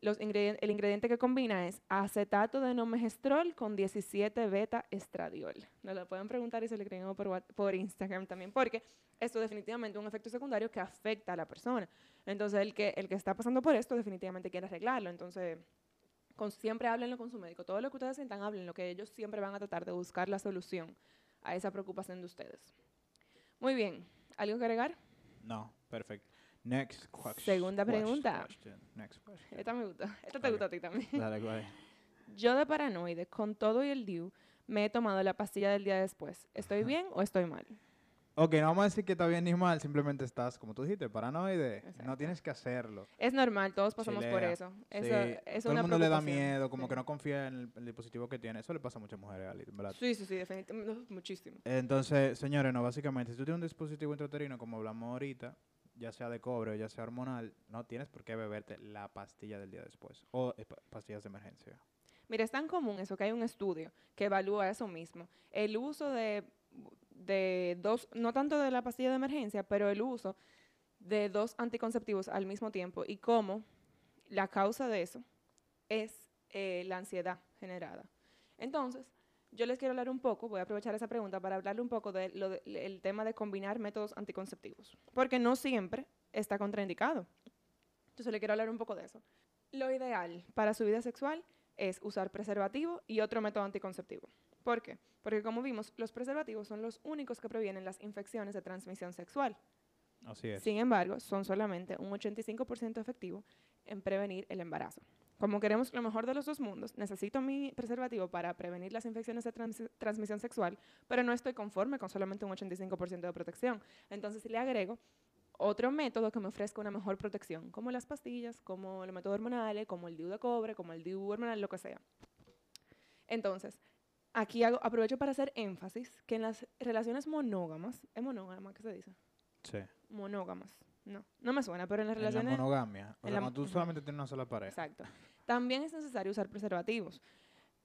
El ingrediente que combina es acetato de nomegestrol con 17 beta estradiol. Nos lo pueden preguntar y se lo escribimos por, Instagram también, porque esto definitivamente un efecto secundario que afecta a la persona. Entonces, el que, el que está pasando por esto definitivamente quiere arreglarlo. Entonces, con- siempre háblenlo con su médico. Todo lo que ustedes sientan, háblenlo, que ellos siempre van a tratar de buscar la solución a esa preocupación de ustedes. Muy bien. ¿Algo que agregar? No, perfecto. Next question. Segunda pregunta. Question. Next question. Esta me gusta. Esta te Ok. gusta a ti también. Dale, ¿cuál es? Yo de paranoide, con todo y el DIU, me he tomado la pastilla del día después. ¿Estoy bien o estoy mal? Ok, no vamos a decir que está bien ni mal, simplemente estás, como tú dijiste, paranoide. Exacto. No tienes que hacerlo. Es normal, todos pasamos por eso. Eso Sí, es todo una el mundo le da miedo, como Sí. que no confía en el, el dispositivo que tiene. Eso le pasa a muchas mujeres, ¿verdad? Sí, sí, sí, definitivamente. Muchísimo. Entonces, señores, no, básicamente, si tú tienes un dispositivo intrauterino, como hablamos ahorita, ya sea de cobre o ya sea hormonal, no tienes por qué beberte la pastilla del día después. O eh, pa- pastillas de emergencia. Mira, es tan común eso que hay un estudio que evalúa eso mismo. El uso de, de dos, no tanto de la pastilla de emergencia, pero el uso de dos anticonceptivos al mismo tiempo y cómo la causa de eso es eh, la ansiedad generada. Entonces, yo les quiero hablar un poco, voy a aprovechar esa pregunta para hablarle un poco del tema de combinar métodos anticonceptivos, porque no siempre está contraindicado. Entonces, le quiero hablar un poco de eso. Lo ideal para su vida sexual es usar preservativo y otro método anticonceptivo. ¿Por qué? Porque como vimos, los preservativos son los únicos que previenen las infecciones de transmisión sexual. Así es. Sin embargo, son solamente un 85% efectivo en prevenir el embarazo. Como queremos lo mejor de los dos mundos, necesito mi preservativo para prevenir las infecciones de trans- transmisión sexual, pero no estoy conforme con solamente un 85% de protección. Entonces, si le agrego otro método que me ofrezca una mejor protección, como las pastillas, como los métodos hormonales, como el DIU de cobre, como el DIU hormonal, lo que sea. Entonces, aquí hago, aprovecho para hacer énfasis que en las relaciones monógamas, ¿es monógama que se dice? Sí. monógamas. No, no me suena, pero en las En la relaciones... monogamia. O en sea, la- tú solamente tienes una sola pareja. Exacto. También es necesario usar preservativos.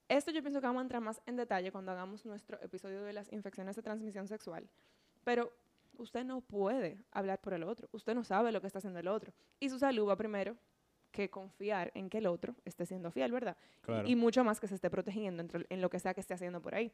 Esto yo pienso que vamos a entrar más en detalle cuando hagamos nuestro episodio de las infecciones de transmisión sexual. Pero usted no puede hablar por el otro. Usted no sabe lo que está haciendo el otro. Y su salud va primero que confiar en que el otro esté siendo fiel, ¿verdad? Claro. Y mucho más que se esté protegiendo entre- en lo que sea que esté haciendo por ahí.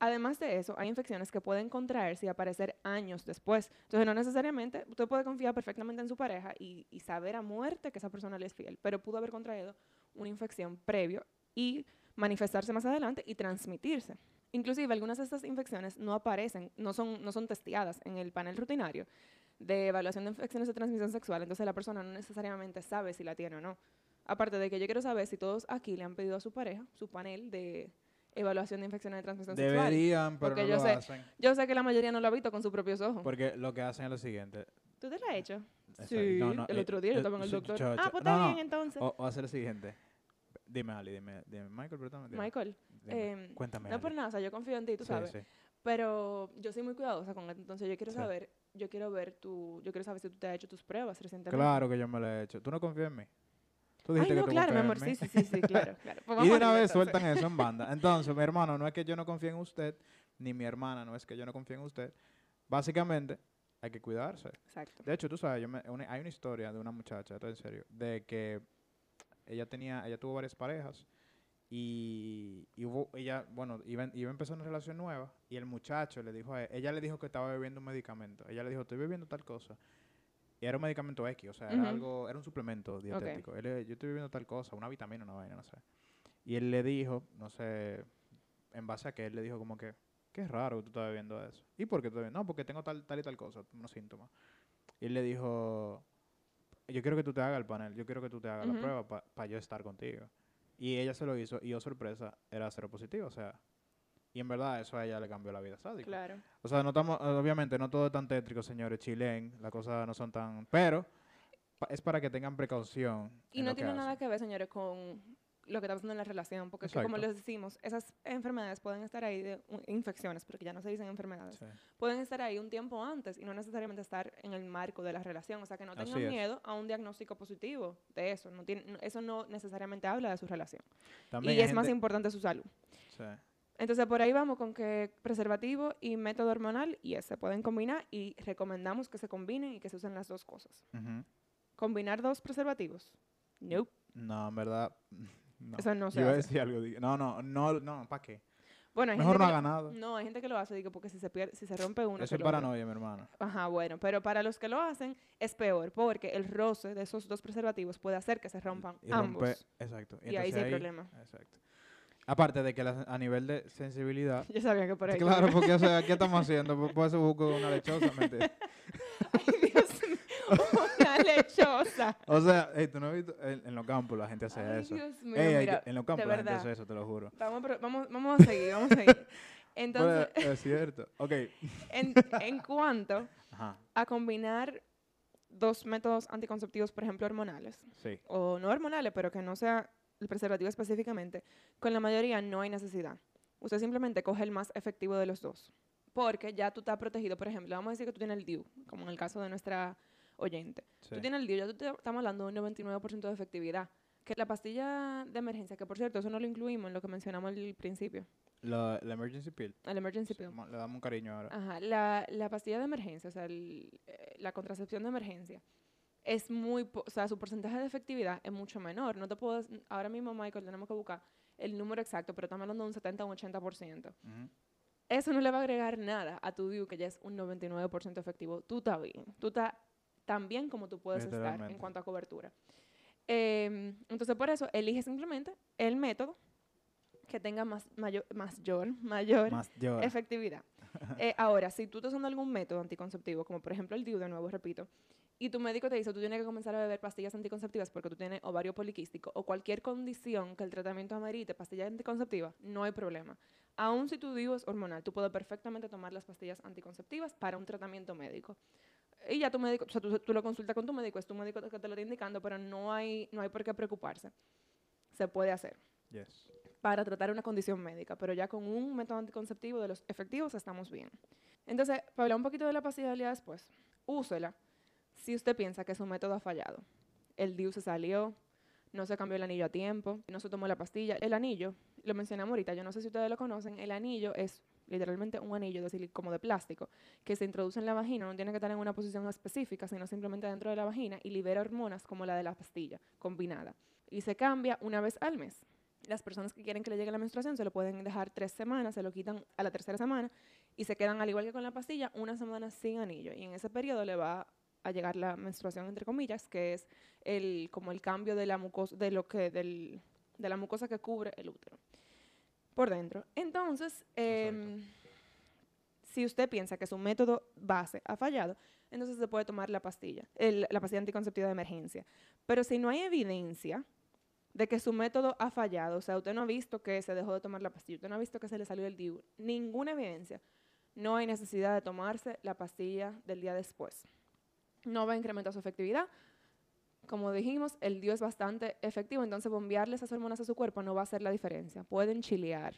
Además de eso, hay infecciones que pueden contraerse y aparecer años después. Entonces, no necesariamente, usted puede confiar perfectamente en su pareja y, y saber a muerte que esa persona le es fiel, pero pudo haber contraído una infección previo y manifestarse más adelante y transmitirse. Inclusive, algunas de estas infecciones no aparecen, no son, no son testeadas en el panel rutinario de evaluación de infecciones de transmisión sexual, entonces la persona no necesariamente sabe si la tiene o no. Aparte de que yo quiero saber si todos aquí le han pedido a su pareja su panel de evaluación de infecciones de transmisión sexual. Deberían, pero Porque no yo lo sé- hacen. Yo sé que la mayoría no lo ha visto con sus propios ojos. Porque lo que hacen es lo siguiente. ¿Tú te la has hecho? Exacto. Sí, No, no, el eh, otro día yo eh, estaba en el sí, doctor. ah, pues está bien entonces. O, o hacer lo siguiente. Dime, Ali, dime, dime. Michael, perdón. dime, Michael, dime. em, Cuéntame. no por Ali. nada, o sea, yo confío en ti, tú Sí, sabes. sí. Pero yo soy muy cuidadosa con esto, entonces yo quiero Sí. saber, yo quiero ver tu, yo quiero saber si tú te has hecho tus pruebas recientemente. Claro que yo me lo he hecho. ¿Tú no confías en mí? Tú Ay, dijiste no, que tú claro, mi amor, sí, sí, sí, sí, claro, claro. Pues y de una vez sueltan eso en banda. Entonces, mi hermano, no es que yo no confíe en usted, ni mi hermana, no es que yo no confíe en usted. Básicamente, hay que cuidarse. Exacto. De hecho, tú sabes, yo me- una- hay una historia de una muchacha, esto en serio, de que ella tenía, ella tuvo varias parejas y, y hubo, ella, bueno, iba, iba a empezar una relación nueva y el muchacho le dijo a e- ella le dijo que estaba bebiendo un medicamento. Ella le dijo, estoy bebiendo tal cosa. Y era un medicamento X, o sea, era algo, era un suplemento dietético. Él le- yo estoy bebiendo tal cosa, una vitamina, una vaina, no sé. Y él le dijo, no sé, en base a que él le dijo como que, qué raro que tú estás bebiendo eso. ¿Y por qué tú estás bebiendo? No, porque tengo tal, tal y tal cosa, unos síntomas. Y él le dijo, yo quiero que tú te hagas el panel, yo quiero que tú te hagas la prueba para yo estar contigo. Y ella se lo hizo y, oh sorpresa, era cero positivo, o sea. Y en verdad eso a ella le cambió la vida. Claro. O sea, no estamos, obviamente no todo es tan tétrico, señores, chilen, las cosas no son tan... Pero es para que tengan precaución. Y no tiene nada que ver, señores, con lo que está pasando en la relación, porque es que, como les decimos, esas enfermedades pueden estar ahí, de, u- infecciones, porque ya no se dicen enfermedades, Sí. pueden estar ahí un tiempo antes y no necesariamente estar en el marco de la relación. O sea, que no tengan miedo a un diagnóstico positivo de eso. No tiene, no- eso no necesariamente habla de su relación. También y es más gente- importante su salud. sí. Entonces, por ahí vamos con que preservativo y método hormonal, y se pueden combinar y recomendamos que se combinen y que se usen las dos cosas. Ujú. ¿Combinar dos preservativos? Nope. No, en verdad... No. Eso no se Yo hace. decir algo. No, no, no, no, ¿para qué? Bueno, hay Mejor no gente que haga lo- nada. No, hay gente que lo hace, digo, porque si se, pierde, si se rompe uno... Eso es paranoia, mi hermano. Ajá, bueno, pero para los que lo hacen es peor, porque el roce de esos dos preservativos puede hacer que se rompan Y ambos. rompe- exacto. Y ahí sí hay problema. Exacto. Aparte de que a nivel de sensibilidad... Yo sabía que por ahí... Claro, porque o sea, ¿qué estamos haciendo? Por- Por eso busco una lechosa, mentira. Ay, Dios mío, una lechosa. O sea, tú no has visto, en, en los campos la gente hace Ay, eso. Dios mío, Ey, hay mira, en los campos de la gente hace eso, te lo juro. Vamos, a pro- vamos, vamos a seguir, vamos a seguir. Entonces, Bueno, es cierto. Ok. en, en cuanto Ajá. a combinar dos métodos anticonceptivos, por ejemplo, hormonales, Sí. o no hormonales, pero que no sea el preservativo específicamente, con la mayoría no hay necesidad. Usted simplemente coge el más efectivo de los dos. Porque ya tú estás protegido. Por ejemplo, vamos a decir que tú tienes el DIU, como en el caso de nuestra oyente. sí. Tú tienes el DIU, ya tú te- estamos hablando de un 99% de efectividad. Que la pastilla de emergencia, que por cierto, eso no lo incluimos en lo que mencionamos al principio, La, la emergency pill. el emergency pill. Le damos un cariño ahora. Ajá, la, la pastilla de emergencia, o sea, el- eh, la contracepción de emergencia, es muy, o sea, su porcentaje de efectividad es mucho menor. No te puedo, ahora mismo, Michael, tenemos que buscar el número exacto, pero estamos hablando de un 70 o un 80%. Ujú. Eso no le va a agregar nada a tu DIU, que ya es un 99% efectivo. Tú estás bien. Tú estás tan bien como tú puedes estar en cuanto a cobertura. Em, entonces, por eso, elige simplemente el método que tenga más, mayor, mayor, mayor efectividad. Eh, ahora, si tú estás usando algún método anticonceptivo, como por ejemplo el DIU, de nuevo repito, y tu médico te dice tú tienes que comenzar a beber pastillas anticonceptivas porque tú tienes ovario poliquístico o cualquier condición que el tratamiento amerite pastillas anticonceptivas, no hay problema. Aún si tu DIU es hormonal, tú puedes perfectamente tomar las pastillas anticonceptivas para un tratamiento médico. Y ya tu médico, o sea, tú, tú lo consultas con tu médico, es tu médico que te lo está indicando, pero no hay, no hay por qué preocuparse. Se puede hacer Yes. para tratar una condición médica, pero ya con un método anticonceptivo de los efectivos estamos bien. Entonces, para hablar un poquito de la día después, úsela si usted piensa que su método ha fallado. El DIU se salió, no se cambió el anillo a tiempo, no se tomó la pastilla. El anillo, lo mencionamos ahorita, yo no sé si ustedes lo conocen, el anillo es literalmente un anillo de sili- como de plástico que se introduce en la vagina, no tiene que estar en una posición específica, sino simplemente dentro de la vagina y libera hormonas como la de la pastilla combinada. Y se cambia una vez al mes. Las personas que quieren que le llegue la menstruación se lo pueden dejar tres semanas, se lo quitan a la tercera semana y se quedan, al igual que con la pastilla, una semana sin anillo. Y en ese periodo le va a llegar la menstruación, entre comillas, que es el, como el cambio de la mucosa, de lo que, del, de la mucosa que cubre el útero por dentro. Entonces, em, si usted piensa que su método base ha fallado, entonces se puede tomar la pastilla, el- la pastilla anticonceptiva de emergencia. Pero si no hay evidencia de que su método ha fallado, o sea, usted no ha visto que se dejó de tomar la pastilla, usted no ha visto que se le salió el DIU, ninguna evidencia, no hay necesidad de tomarse la pastilla del día después. No va a incrementar su efectividad. Como dijimos, el DIU es bastante efectivo, entonces bombearle esas hormonas a su cuerpo no va a hacer la diferencia. Pueden chilear.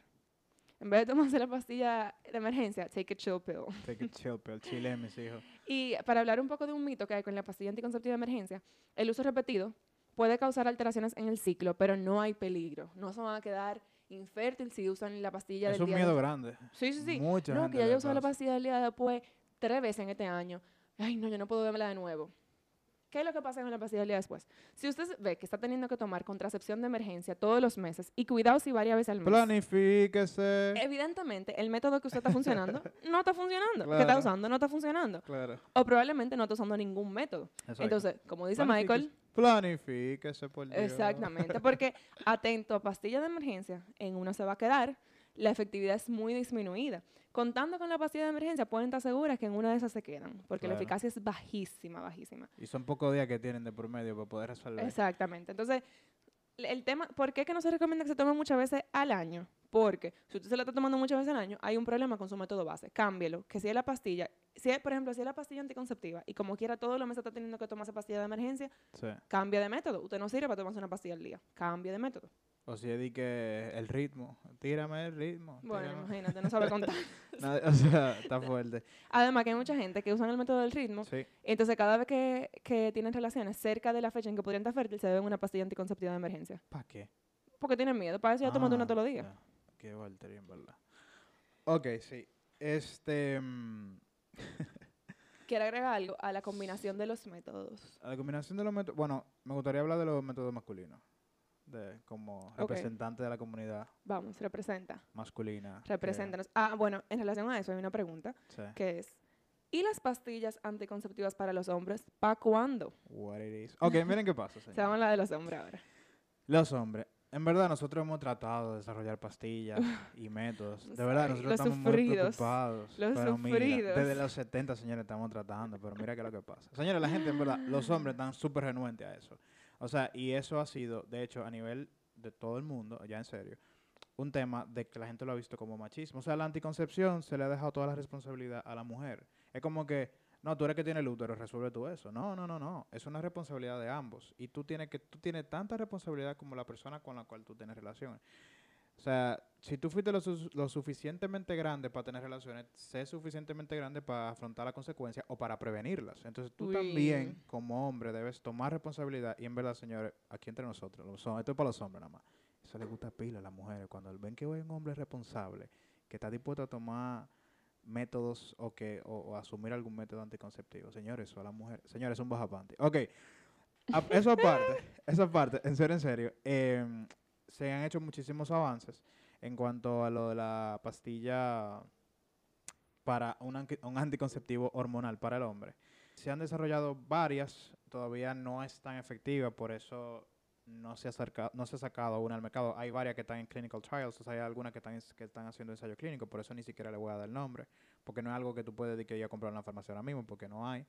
En vez de tomarse la pastilla de emergencia, take a chill pill. Take a chill pill. Chile, mis hijos. Y para hablar un poco de un mito que hay con la pastilla anticonceptiva de emergencia, el uso repetido puede causar alteraciones en el ciclo, pero no hay peligro. No se van a quedar infértil si usan la pastilla Es del un día miedo de- grande. Sí, sí, sí. Mucha no, gente que ya yo usé la pastilla del día después tres veces en este año. Ay, no, yo no puedo verla de nuevo. ¿Qué es lo que pasa con la pastilla del día después? Si usted ve que está teniendo que tomar contracepción de emergencia todos los meses y cuidado si varias veces al mes. Planifíquese. Evidentemente, el método que usted está funcionando no está funcionando. Que está Claro. usando no está funcionando. Claro. O probablemente no está usando ningún método. Exacto. Entonces, como dice. Michael, Planifíquese, por Dios. exactamente, porque atento a pastilla de emergencia, en una se va a quedar, la efectividad es muy disminuida. Contando con la pastilla de emergencia, pueden estar seguras que en una de esas se quedan, porque la eficacia es bajísima, bajísima. Y son pocos días que tienen de por medio para poder resolver. Exactamente. Entonces, el tema, ¿por qué que no se recomienda que se tome muchas veces al año? Porque si usted se la está tomando muchas veces al año, hay un problema con su método base. Cámbielo. Que si es la pastilla, si es, por ejemplo, si es la pastilla anticonceptiva y como quiera todos los meses está teniendo que tomarse pastilla de emergencia, Sí. cambia de método. Usted no sirve para tomarse una pastilla al día. Cambia de método. O si di que el ritmo. Tírame el ritmo. Bueno, tírame. imagínate, no sabe contar. O sea, está fuerte. Además que hay mucha gente que usan el método del ritmo. Sí. Entonces, cada vez que, que tienen relaciones cerca de la fecha en que podrían estar fértiles, se beben una pastilla anticonceptiva de emergencia. ¿Para qué? Porque tienen miedo. Para eso ya tomando una Ah, todos los días. Qué voltería, en verdad. Ok, sí. Este. mm, Quiero agregar algo a la combinación de los métodos. a la combinación de los métodos. Bueno, me gustaría hablar de los métodos masculinos. De, como representante de la comunidad Vamos, representa. masculina. que- Represéntanos. Ah, bueno, en relación a eso hay una pregunta sí. que es, ¿y las pastillas anticonceptivas para los hombres? ¿Para cuándo? What it is. Ok, miren qué pasa, Se llama la de los hombres ahora. Los hombres. En verdad, nosotros hemos tratado de desarrollar pastillas y métodos. De verdad, nosotros los estamos muy preocupados. los pero mira, sufridos. desde los 70, señores, estamos tratando, pero mira qué es lo que pasa. Señores, la gente, en verdad, los hombres están súper renuentes a eso. O sea, y eso ha sido, de hecho, a nivel de todo el mundo, ya en serio, un tema de que la gente lo ha visto como machismo. O sea, la anticoncepción se le ha dejado toda la responsabilidad a la mujer. Es como que, no, tú eres que tiene el útero, resuelve tú eso. No, no, no, no. Es una responsabilidad de ambos. Y tú tienes que, tú tienes tanta responsabilidad como la persona con la cual tú tienes relaciones. O sea, si tú fuiste lo, su- lo suficientemente grande para tener relaciones, sé suficientemente grande para afrontar las consecuencias o para prevenirlas. Entonces tú Uy. también, como hombre, debes tomar responsabilidad. Y en verdad, señores, aquí entre nosotros, los esto es para los hombres nada más. Eso le gusta pila a las mujeres. Cuando ven que hay un hombre responsable, que está dispuesto a tomar métodos o que o, o asumir algún método anticonceptivo. Señores, eso a la mujer. Señores, es un bajapante. Ok. A- Eso aparte, eso aparte, en serio, en serio. em, se han hecho muchísimos avances en cuanto a lo de la pastilla para un, un anticonceptivo hormonal para el hombre. Se han desarrollado varias, todavía no es tan efectiva, por eso no se acerca- no se ha sacado una al mercado. Hay varias que están en clinical trials, o sea, hay algunas que están, que están haciendo ensayo clínico, por eso ni siquiera le voy a dar el nombre, porque no es algo que tú puedes ir a comprar en la farmacia ahora mismo, porque no hay.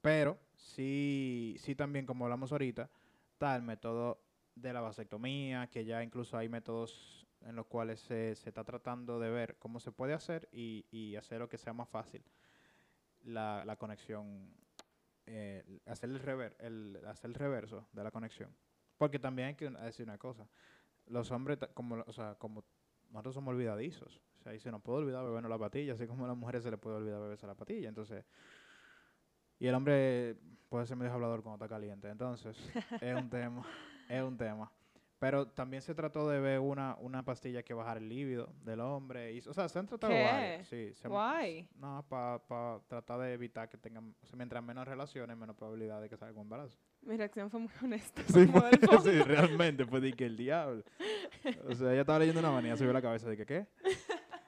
Pero sí, sí también, como hablamos ahorita, está el método de la vasectomía, que ya incluso hay métodos en los cuales se, se está tratando de ver cómo se puede hacer y, y hacer lo que sea más fácil la, la conexión, eh, hacer, el rever, el, hacer el reverso de la conexión. Porque también hay que decir una cosa, los hombres, como, o sea, como nosotros somos olvidadizos, o sea, y se nos puede olvidar bebernos la patilla, así como a las mujeres se les puede olvidar beberse la patilla, entonces... Y el hombre puede ser medio hablador cuando está caliente, entonces es un tema, es un tema. Pero también se trató de ver una, una pastilla que bajara el líbido del hombre. Y, o sea, se han tratado ¿Qué? varias. Sí, se Guay. No, para tratar de evitar que tengan, o sea, mientras menos relaciones, menos probabilidad de que salga un embarazo. Mi reacción fue muy honesta. Sí, fue- sí, realmente fue de que el diablo. O sea, ella estaba leyendo una manía, subió la cabeza de que qué.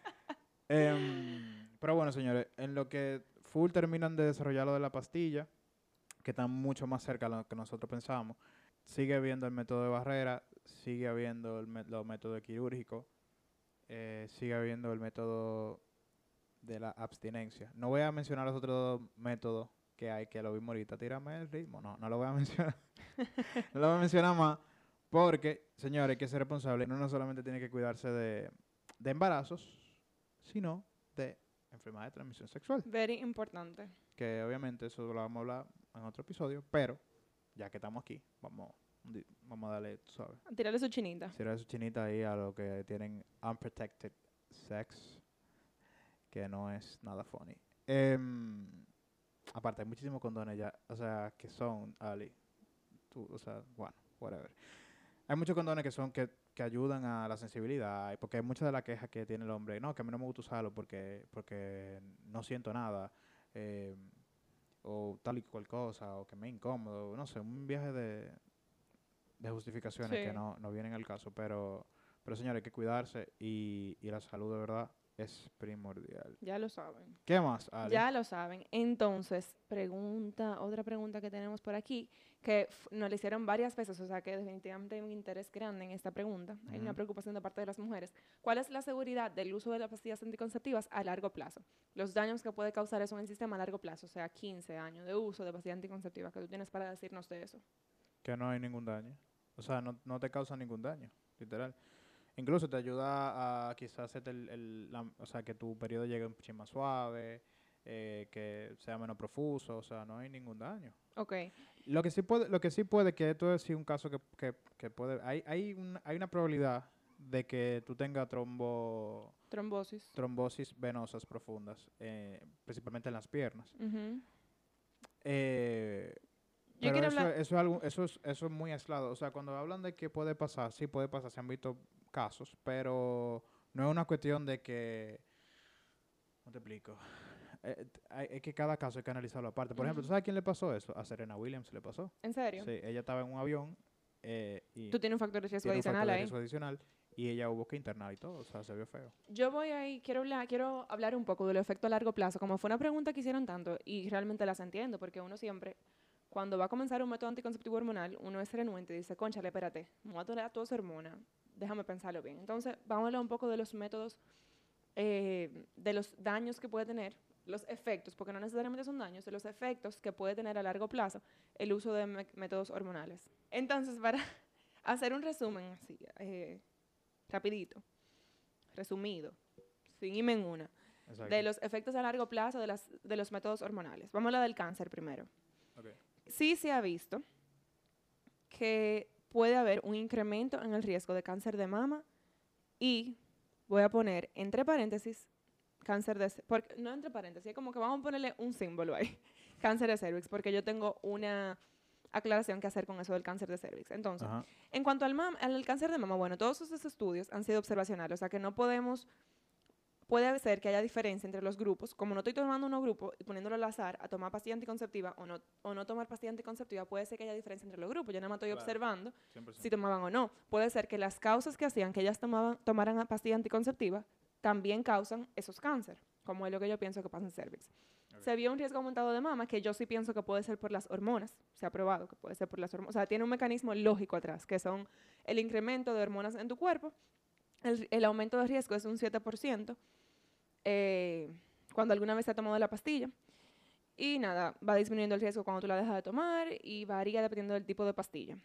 Em, pero bueno, señores, en lo que full terminan de desarrollar lo de la pastilla, que están mucho más cerca de lo que nosotros pensábamos, sigue habiendo el método de barrera, sigue habiendo el los métodos quirúrgicos, eh, sigue habiendo el método de la abstinencia. No voy a mencionar los otros dos métodos que hay, que lo vimos ahorita. Tírame el ritmo. No, no lo voy a mencionar. no lo voy a mencionar más porque, señores, hay que ser responsable. Uno no solamente tiene que cuidarse de, de embarazos, sino de enfermedades de transmisión sexual. Very importante. Que obviamente eso lo vamos a hablar en otro episodio, pero ya que estamos aquí, vamos, vamos a darle, tú sabes, Tirarle su chinita. tirar su chinita ahí a los que tienen unprotected sex, que no es nada funny. Em, aparte, hay muchísimos condones ya, o sea, que son, Ali, tú, o sea, bueno, whatever. Hay muchos condones que son que, que ayudan a la sensibilidad, porque hay muchas de las quejas que tiene el hombre, no, que a mí no me gusta usarlo porque, porque no siento nada, em, o tal y cual cosa, o que me incómodo, no sé, un viaje de, de justificaciones que no, no vienen al caso, pero, pero señores, hay que cuidarse y, y la salud de verdad es primordial. Ya lo saben. ¿Qué más? Ya lo saben. Entonces, pregunta, otra pregunta que tenemos por aquí, que nos la hicieron varias veces, o sea que definitivamente hay un interés grande en esta pregunta. Hay una preocupación de parte de las mujeres. ¿Cuál es la seguridad del uso de las pastillas anticonceptivas a largo plazo? Los daños que puede causar eso en el sistema a largo plazo, o sea, 15 años de uso de pastillas anticonceptivas, que tú tienes para decirnos de eso. Que no hay ningún daño. O sea, no, no te causa ningún daño, literal. Incluso te ayuda a quizás hacerte el, el- la- o sea, que tu periodo llegue un poquito más suave, eh, que sea menos profuso, o sea, no hay ningún daño. Ok. Lo que sí puede, lo que sí puede, que esto es sí un caso que, que, que puede, hay, hay, un- hay una probabilidad de que tú tengas trombo, Trombosis. trombosis venosas profundas, eh, principalmente en las piernas. Ujú. Eh, Yo pero eso, eso, es algo, eso, es, eso es muy aislado. O sea, cuando hablan de que puede pasar, sí puede pasar, se han visto casos, pero no es una cuestión de que... No te explico. Eh, es que cada caso hay que analizarlo aparte. Por ejemplo, ¿tú sabes a quién le pasó eso? A Serena Williams le pasó. ¿En serio? Sí, ella estaba en un avión eh, y Tú tienes un factor de riesgo adicional ahí. riesgo adicional y ella hubo que internar y todo. O sea, se vio feo. Yo voy ahí, quiero hablar, quiero hablar un poco del efecto a largo plazo. Como fue una pregunta que hicieron tanto y realmente las entiendo, porque uno siempre, cuando va a comenzar un método anticonceptivo hormonal, uno es renuente y dice, conchale, espérate, voy a tolerar toda esa hormona, déjame pensarlo bien. Entonces, vamos a hablar un poco de los métodos, eh, de los daños que puede tener, los efectos, porque no necesariamente son daños, de los efectos que puede tener a largo plazo el uso de métodos hormonales. Entonces, para hacer un resumen así, eh, rapidito, resumido, sin irme en una, Exacto. de los efectos a largo plazo de, las, de los métodos hormonales. Vamos a la del cáncer primero. Sí se ha visto que puede haber un incremento en el riesgo de cáncer de mama y voy a poner entre paréntesis cáncer de porque no entre paréntesis, es como que vamos a ponerle un símbolo ahí, cáncer de cervix, porque yo tengo una aclaración que hacer con eso del cáncer de cervix. Entonces, Ajá. en cuanto al, mam- al cáncer de mama, bueno, todos esos estudios han sido observacionales, o sea que no podemos, puede ser que haya diferencia entre los grupos, como no estoy tomando uno grupo y poniéndolo al azar a tomar pastilla anticonceptiva o no, o no tomar pastilla anticonceptiva, puede ser que haya diferencia entre los grupos, yo nada más estoy Claro. observando 100%. si tomaban o no. Puede ser que las causas que hacían que ellas tomaban, tomaran pastilla anticonceptiva también causan esos cáncer, como es lo que yo pienso que pasa en cervix. Ok. Se vio un riesgo aumentado de mama que yo sí pienso que puede ser por las hormonas, se ha probado que puede ser por las hormonas, o sea, tiene un mecanismo lógico atrás, que son el incremento de hormonas en tu cuerpo, el, el aumento de riesgo es un 7%, eh, cuando alguna vez se ha tomado la pastilla, y nada, va disminuyendo el riesgo cuando tú la dejas de tomar y varía dependiendo del tipo de pastilla.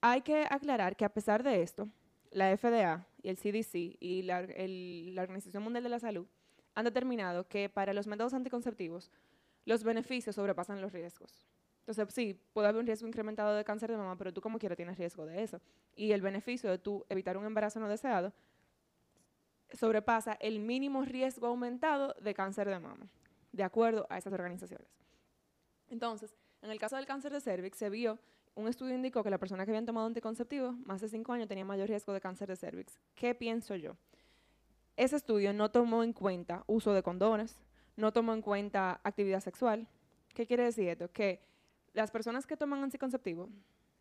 Hay que aclarar que a pesar de esto, la FDA y el CDC y la, Organización Mundial de la Salud han determinado que para los métodos anticonceptivos los beneficios sobrepasan los riesgos. Entonces, sí, puede haber un riesgo incrementado de cáncer de mama, pero tú como quiera tienes riesgo de eso. Y el beneficio de tú evitar un embarazo no deseado sobrepasa el mínimo riesgo aumentado de cáncer de mama, de acuerdo a esas organizaciones. Entonces, en el caso del cáncer de cervix, se vio, un estudio indicó que la persona que habían tomado anticonceptivos más de 5 años tenía mayor riesgo de cáncer de cervix. ¿Qué pienso yo? Ese estudio no tomó en cuenta uso de condones, no tomó en cuenta actividad sexual. ¿Qué quiere decir esto? Que las personas que toman anticonceptivos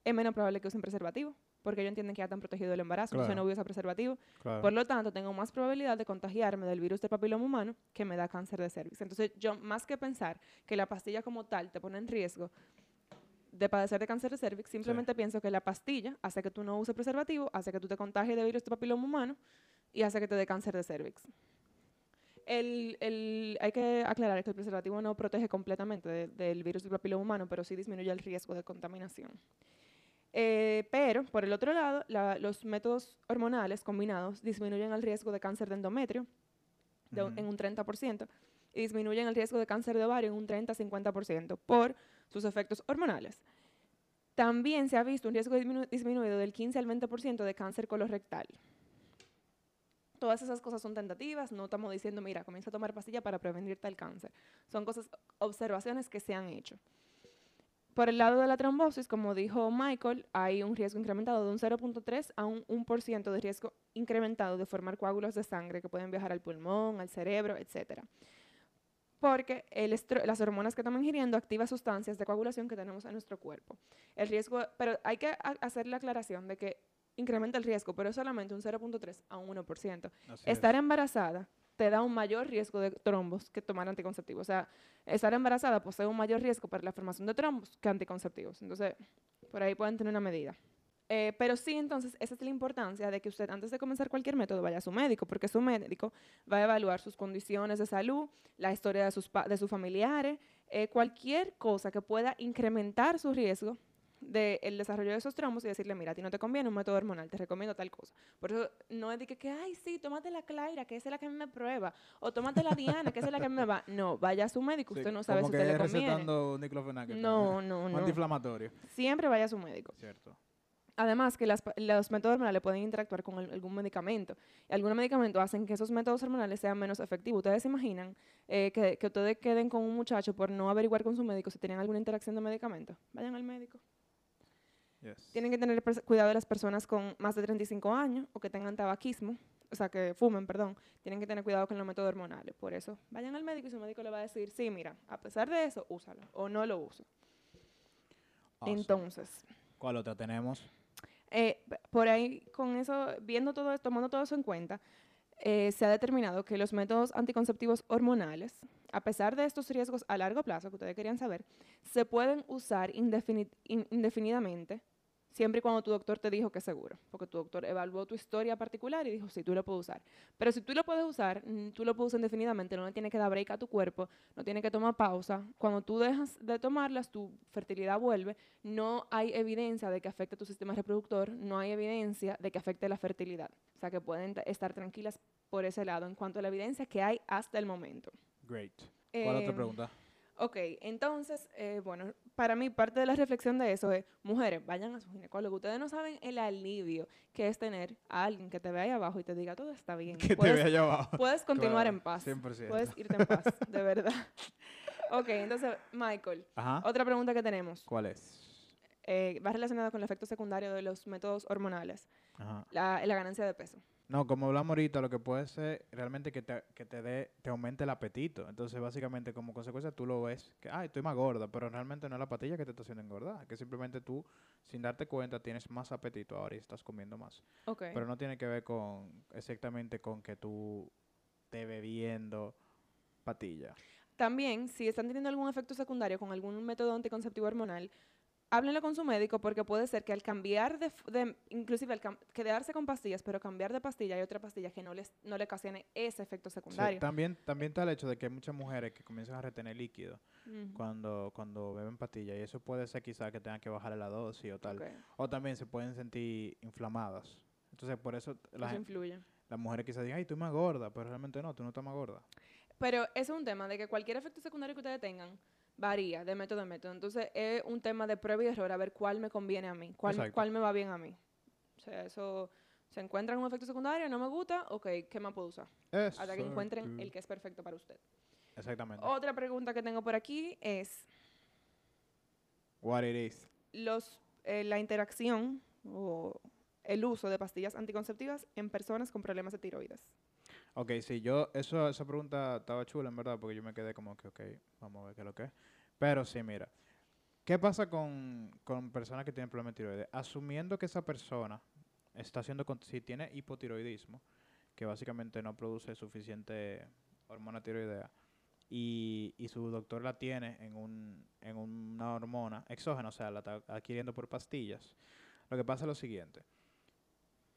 es menos probable que usen preservativo, porque ellos entienden que ya están protegidos del embarazo, entonces Claro. no voy a usar preservativo. Claro. Por lo tanto, tengo más probabilidad de contagiarme del virus del papiloma humano que me da cáncer de cervix. Entonces, yo más que pensar que la pastilla como tal te pone en riesgo de padecer de cáncer de cervix, simplemente pienso que la pastilla hace que tú no uses preservativo, hace que tú te contagies de virus del papiloma humano y hace que te dé cáncer de cervix. El, el- hay que aclarar que el preservativo no protege completamente de- del virus del papiloma humano, pero sí disminuye el riesgo de contaminación. Eh, pero, por el otro lado, la- los métodos hormonales combinados disminuyen el riesgo de cáncer de endometrio de en un 30% y disminuyen el riesgo de cáncer de ovario en un 30-50% por sus efectos hormonales. También se ha visto un riesgo disminu- disminuido del 15 al 20% de cáncer colorectal. Todas esas cosas son tentativas, no estamos diciendo, mira, comienza a tomar pastilla para prevenir tal cáncer. Son cosas, observaciones que se han hecho. Por el lado de la trombosis, como dijo Michael, hay un riesgo incrementado de un 0.3 a un 1% de riesgo incrementado de formar coágulos de sangre que pueden viajar al pulmón, al cerebro, etc. Porque el las hormonas que estamos ingiriendo activan sustancias de coagulación que tenemos en nuestro cuerpo. El riesgo, pero hay que ha- hacer la aclaración de que incrementa el riesgo, pero es solamente un 0.3 a un 1%. Así Estar es. embarazada te da un mayor riesgo de trombos que tomar anticonceptivos. O sea, estar embarazada posee un mayor riesgo para la formación de trombos que anticonceptivos. Entonces, por ahí pueden tener una medida. Eh, pero sí, entonces, esa es la importancia de que usted, antes de comenzar cualquier método, vaya a su médico, porque su médico va a evaluar sus condiciones de salud, la historia de sus, de sus familiares, eh, cualquier cosa que pueda incrementar su riesgo del desarrollo de esos trombos y decirle, mira, a ti no te conviene un método hormonal, te recomiendo tal cosa. Por eso no es de que, que, ay, sí, tómate la Claira, que esa es la que a mí me prueba, o tómate la Diana, que esa es la que a mí me va. No, vaya a su médico, Sí, usted no sabe si como usted que le conviene. No, no, no. Antiinflamatorio. Siempre vaya a su médico. Cierto. Además, que las los métodos hormonales pueden interactuar con al- algún medicamento. Y algunos medicamentos hacen que esos métodos hormonales sean menos efectivos. ¿Ustedes se imaginan eh, que, que ustedes queden con un muchacho por no averiguar con su médico si tienen alguna interacción de medicamentos? Vayan al médico. Yes. Tienen que tener cuidado de las personas con más de 35 años o que tengan tabaquismo, o sea, que fumen, perdón. Tienen que tener cuidado con los métodos hormonales. Por eso, vayan al médico y su médico le va a decir, sí, mira, a pesar de eso, úsalo o no lo uso. Awesome. Entonces, ¿Cuál otra tenemos? eh, por ahí, con eso, viendo todo esto, tomando todo eso en cuenta, eh, se ha determinado que los métodos anticonceptivos hormonales, a pesar de estos riesgos a largo plazo que ustedes querían saber, se pueden usar indefini- in- indefinidamente siempre y cuando tu doctor te dijo que es seguro, porque tu doctor evaluó tu historia particular y dijo, sí, tú lo puedes usar. Pero si tú lo puedes usar, mm, tú lo puedes usar indefinidamente, no le tienes que dar break a tu cuerpo, no tienes que tomar pausa. Cuando tú dejas de tomarlas, tu fertilidad vuelve. No hay evidencia de que afecte tu sistema reproductor, no hay evidencia de que afecte la fertilidad. O sea, que pueden estar tranquilas por ese lado en cuanto a la evidencia que hay hasta el momento. Great. ¿Cuál otra Eh, pregunta? Ok, entonces, eh, bueno, para mí parte de la reflexión de eso es, mujeres, vayan a su ginecólogo. Ustedes no saben el alivio que es tener a alguien que te vea ahí abajo y te diga, todo está bien. Que te puedes, vea allá abajo. puedes continuar Claro, en paz. 100%. Puedes irte en paz, de verdad. ok, entonces, Michael, Ajá. otra pregunta que tenemos. ¿Cuál es? eh, va relacionada con el efecto secundario de los métodos hormonales, Ajá. la, la ganancia de peso. No, como hablamos ahorita, lo que puede ser realmente que te, que te dé, te aumente el apetito. Entonces, básicamente, como consecuencia, tú lo ves que, ay, estoy más gorda, pero realmente no es la patilla que te está haciendo engordar, que simplemente tú, sin darte cuenta, tienes más apetito ahora y estás comiendo más. Ok. Pero no tiene que ver con, exactamente con que tú estés bebiendo patilla. También, si están teniendo algún efecto secundario con algún método anticonceptivo hormonal, háblenlo con su médico porque puede ser que al cambiar de, inclusive al cam- quedarse con pastillas, pero cambiar de pastilla hay otra pastilla que no les no le ocasione ese efecto Sí, secundario. también, también está el hecho de que hay muchas mujeres que comienzan a retener líquido cuando, cuando beben patilla y eso puede ser quizá que tengan que bajar la dosis o tal. O también se pueden sentir inflamadas. Entonces, por eso la influye. las mujeres quizás digan, ay, tú más gorda, pero realmente no, tú no estás más gorda. Pero eso es un tema de que cualquier efecto secundario que ustedes tengan varía de método en método. Entonces es un tema de prueba y error a ver cuál me conviene a mí, cuál, Exacto. cuál me va bien a mí. O sea, eso se encuentran un efecto secundario, no me gusta, ok, ¿qué más puedo usar? Hasta que encuentren Exacto. el que es perfecto para usted. Exactamente. Otra pregunta que tengo por aquí es What it is. los, eh, la interacción o el uso de pastillas anticonceptivas en personas con problemas de tiroides. Ok, sí, yo, eso, esa pregunta estaba chula, en verdad, porque yo me quedé como que, ok, vamos a ver qué es lo que es. Pero sí, mira, ¿qué pasa con, con personas que tienen problemas de tiroides? Asumiendo que esa persona está haciendo, si tiene hipotiroidismo, que básicamente no produce suficiente hormona tiroidea, y, y su doctor la tiene en, un, en una hormona exógena, o sea, la está adquiriendo por pastillas, lo que pasa es lo siguiente.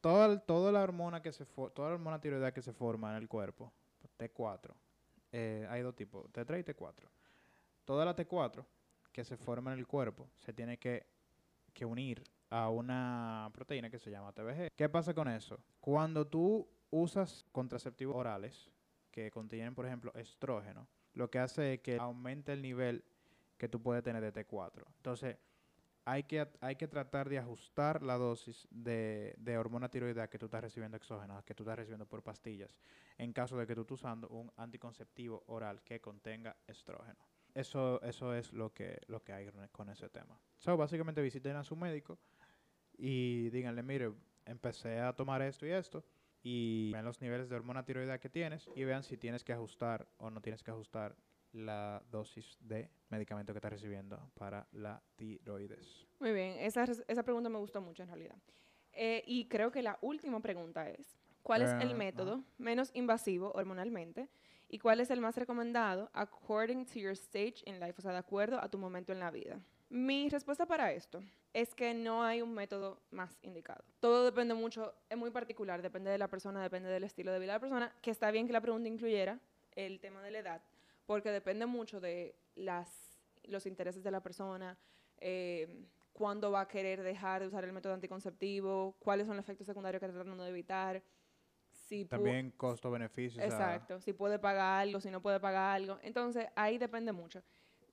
Toda, toda la hormona que se toda la hormona tiroidea que se forma en el cuerpo, T4, eh, hay dos tipos, T3 y T4. Toda la T4 que se forma en el cuerpo se tiene que, que unir a una proteína que se llama TBG. ¿Qué pasa con eso? Cuando tú usas contraceptivos orales que contienen, por ejemplo, estrógeno, lo que hace es que aumente el nivel que tú puedes tener de T4. Entonces, hay que, hay que tratar de ajustar la dosis de, de hormona tiroidea que tú estás recibiendo exógena, que tú estás recibiendo por pastillas, en caso de que tú estés usando un anticonceptivo oral que contenga estrógeno. Eso, eso es lo que, lo que hay con- con ese tema. So, básicamente visiten a su médico y díganle, mire, empecé a tomar esto y esto, y vean los niveles de hormona tiroidea que tienes y vean si tienes que ajustar o no tienes que ajustar la dosis de medicamento que estás recibiendo para la tiroides. Muy bien, esa, esa pregunta me gustó mucho en realidad. Eh, y creo que la última pregunta es, ¿cuál es Eh, el ajá. método menos invasivo hormonalmente y cuál es el más recomendado according to your stage in life, o sea, de acuerdo a tu momento en la vida? Mi respuesta para esto es que no hay un método más indicado. Todo depende mucho, es muy particular, depende de la persona, depende del estilo de vida de la persona, que está bien que la pregunta incluyera el tema de la edad, porque depende mucho de las, los intereses de la persona, eh, cuándo va a querer dejar de usar el método anticonceptivo, cuáles son los efectos secundarios que está tratando de evitar, si También costo-beneficio. o sea, Exacto, si puede pagar algo, si no puede pagar algo. Entonces, ahí depende mucho.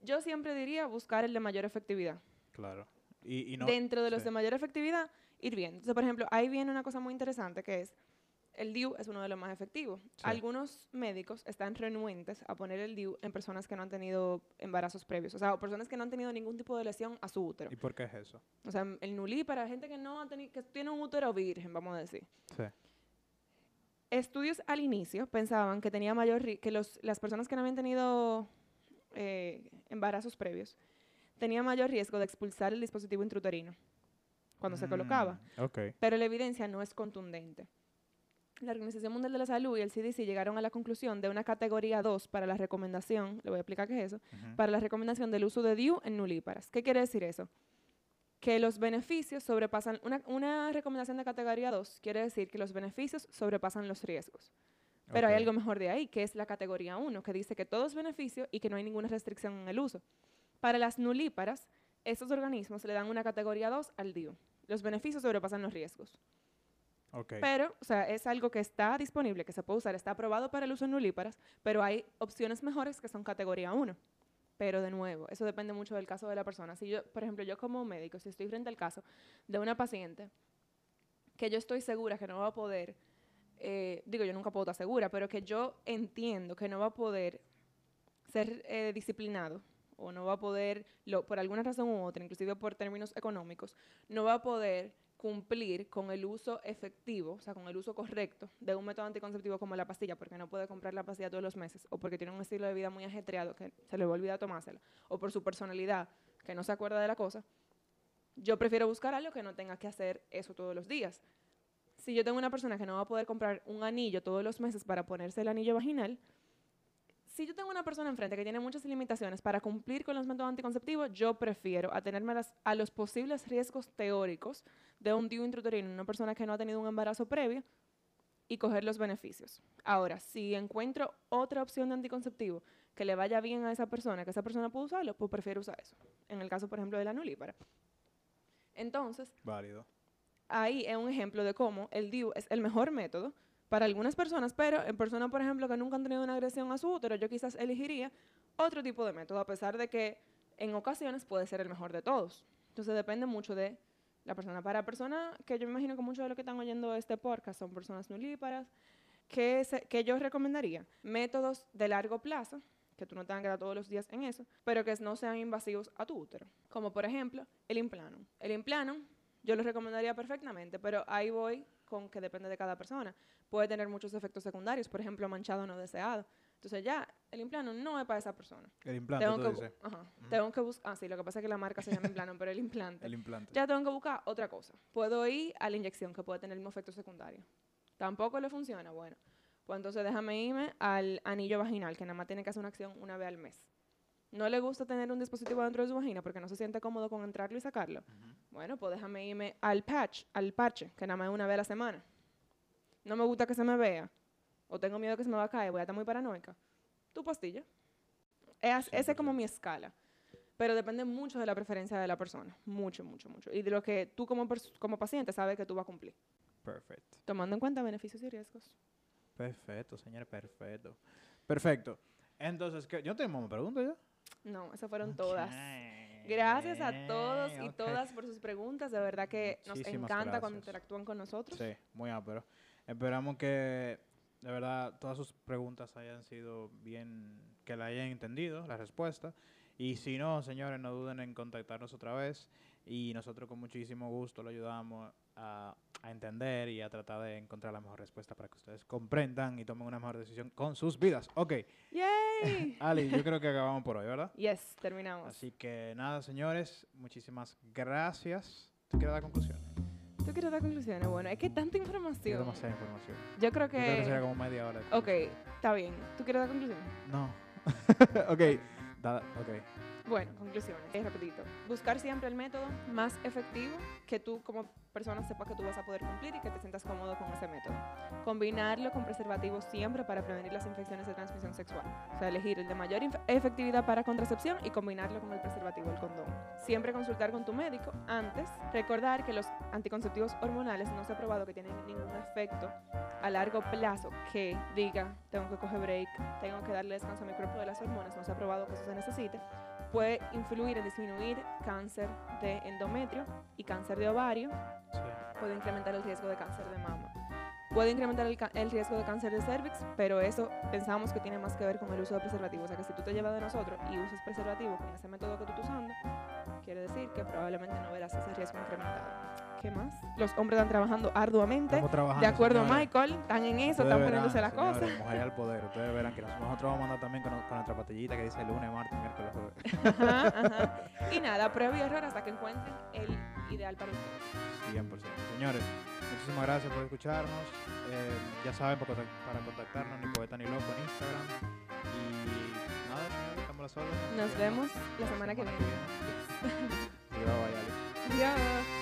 Yo siempre diría buscar el de mayor efectividad. claro. Y, y no, Dentro de los sí. de mayor efectividad, ir bien. Entonces, por ejemplo, ahí viene una cosa muy interesante que es, el DIU es uno de los más efectivos. Sí. Algunos médicos están renuentes a poner el DIU en personas que no han tenido embarazos previos, o sea, o personas que no han tenido ningún tipo de lesión a su útero. ¿Y por qué es eso? O sea, el nulí para gente que no ha tenido, que tiene un útero virgen, vamos a decir. Sí. Estudios al inicio pensaban que tenía mayor que los, las personas que no habían tenido eh, embarazos previos tenían mayor riesgo de expulsar el dispositivo intrauterino cuando se colocaba, Mm, Ok. pero la evidencia no es contundente. La Organización Mundial de la Salud y el CDC llegaron a la conclusión de una categoría 2 para la recomendación, le voy a explicar qué es eso, para la recomendación del uso de DIU en nulíparas. ¿Qué quiere decir eso? que los beneficios sobrepasan, una, una recomendación de categoría 2 quiere decir que los beneficios sobrepasan los riesgos. Pero hay algo mejor de ahí, que es la categoría 1, que dice que todo es beneficio y que no hay ninguna restricción en el uso. Para las nulíparas, estos organismos le dan una categoría 2 al DIU. Los beneficios sobrepasan los riesgos. Ok. Pero, o sea, es algo que está disponible, que se puede usar, está aprobado para el uso en nulíparas, pero hay opciones mejores que son categoría 1. Pero de nuevo, eso depende mucho del caso de la persona. Si yo, por ejemplo, yo como médico, si estoy frente al caso de una paciente que yo estoy segura que no va a poder, eh, digo, yo nunca puedo estar segura, pero que yo entiendo que no va a poder ser eh, disciplinado o no va a poder, lo- por alguna razón u otra, inclusive por términos económicos, no va a poder cumplir con el uso efectivo, o sea, con el uso correcto de un método anticonceptivo como la pastilla, porque no puede comprar la pastilla todos los meses, o porque tiene un estilo de vida muy ajetreado que se le va a olvidar tomársela, o por su personalidad que no se acuerda de la cosa, yo prefiero buscar algo que no tenga que hacer eso todos los días. Si yo tengo una persona que no va a poder comprar un anillo todos los meses para ponerse el anillo vaginal, si yo tengo una persona enfrente que tiene muchas limitaciones para cumplir con los métodos anticonceptivos, yo prefiero atenerme a, las- a los posibles riesgos teóricos de un DIU intrauterino en una persona que no ha tenido un embarazo previo y coger los beneficios. Ahora, si encuentro otra opción de anticonceptivo que le vaya bien a esa persona, que esa persona pueda usarlo, pues prefiero usar eso. En el caso, por ejemplo, de la nulípara. Entonces, Válido. ahí es un ejemplo de cómo el DIU es el mejor método para algunas personas, pero en personas, por ejemplo, que nunca han tenido una agresión a su útero, yo quizás elegiría otro tipo de método, a pesar de que en ocasiones puede ser el mejor de todos. Entonces depende mucho de la persona. Para personas que yo me imagino que muchos de los que están oyendo este podcast son personas nulíparas, ¿qué, se- qué yo recomendaría? Métodos de largo plazo, que tú no tengas que todos los días en eso, pero que no sean invasivos a tu útero. Como por ejemplo el implanum. El implanum yo lo recomendaría perfectamente, pero ahí voy con que depende de cada persona. Puede tener muchos efectos secundarios, por ejemplo, manchado no deseado. Entonces ya, el implanum no es para esa persona. El implante, tengo tú que, dices. bu- ajá, tengo que buscar, ah, sí, lo que pasa es que la marca se llama implanum, pero el implante. El implante. Ya tengo que buscar otra cosa. Puedo ir a la inyección, que puede tener el mismo efecto secundario. Tampoco le funciona, bueno. Pues entonces déjame irme al anillo vaginal, que nada más tiene que hacer una acción una vez al mes. No le gusta tener un dispositivo dentro de su vagina porque no se siente cómodo con entrarlo y sacarlo. Bueno, pues déjame irme al patch, al parche, que nada más es una vez a la semana. No me gusta que se me vea. O tengo miedo que se me va a caer, voy a estar muy paranoica. Tu pastilla. Es, esa es como 100%. mi escala. Pero depende mucho de la preferencia de la persona. Mucho, mucho, mucho. Y de lo que tú como, como paciente sabes que tú vas a cumplir. Perfecto. Tomando en cuenta beneficios y riesgos. Perfecto, señores, perfecto. Perfecto. Entonces, ¿qué? ¿yo tengo más preguntas ya? No, esas fueron todas. Gracias a todos y Ok. todas por sus preguntas. De verdad que nos Muchísimas encanta cuando gracias. interactúan con nosotros. Sí, muy ápero. Esperamos que, de verdad, todas sus preguntas hayan sido bien, que la hayan entendido, la respuesta. Y si no, señores, no duden en contactarnos otra vez. Y nosotros con muchísimo gusto lo ayudamos a, a entender y a tratar de encontrar la mejor respuesta para que ustedes comprendan y tomen una mejor decisión con sus vidas. Ok, ¡Yay! Ali, yo creo que acabamos por hoy, ¿verdad? yes, terminamos. Así que nada, señores, muchísimas gracias. ¿Tú quieres dar conclusiones? ¿Tú quieres dar conclusiones? Bueno, es que tanta información. demasiada información. Yo creo Yo creo que sería que... como media hora. Ok, está bien. ¿Tú quieres dar conclusiones? No. ok. Da, ok. Bueno, conclusiones. Es rapidito. Buscar siempre el método más efectivo que tú como persona sepas que tú vas a poder cumplir y que te sientas cómodo con ese método. Combinarlo con preservativos siempre para prevenir las infecciones de transmisión sexual. O sea, elegir el de mayor efectividad para contracepción y combinarlo con el preservativo, el condón. Siempre consultar con tu médico antes. Recordar que los anticonceptivos hormonales no se ha probado que tienen ningún efecto a largo plazo que diga, tengo que coger break, tengo que darle descanso a mi cuerpo de las hormonas, no se ha probado que eso se necesite puede influir en disminuir cáncer de endometrio y cáncer de ovario, Sí. puede incrementar el riesgo de cáncer de mama, puede incrementar el, el riesgo de cáncer de cervix, pero eso pensamos que tiene más que ver con el uso de preservativo. O sea que si tú te llevas de nosotros y usas preservativo con ese método que tú estás usando, quiere decir que probablemente no verás ese riesgo incrementado. ¿Qué más? Los hombres están trabajando arduamente. Trabajando. De acuerdo. Michael, están en eso, Ustedes están poniéndose las cosas. Mujeres al poder. Ustedes verán que nos- nosotros vamos a andar también con, con nuestra patillita que dice lunes, martes, miércoles, jueves. Ajá, ajá. Y nada, prueba y error hasta que encuentren el ideal para ustedes. 100%. Señores, muchísimas gracias por escucharnos. Eh, ya saben, para, contact- para contactarnos, ni poeta ni loco en Instagram. Y nada, señores, estamos las órdenes. Nos vemos la semana que viene. Y bye, bye, Ali. Adiós.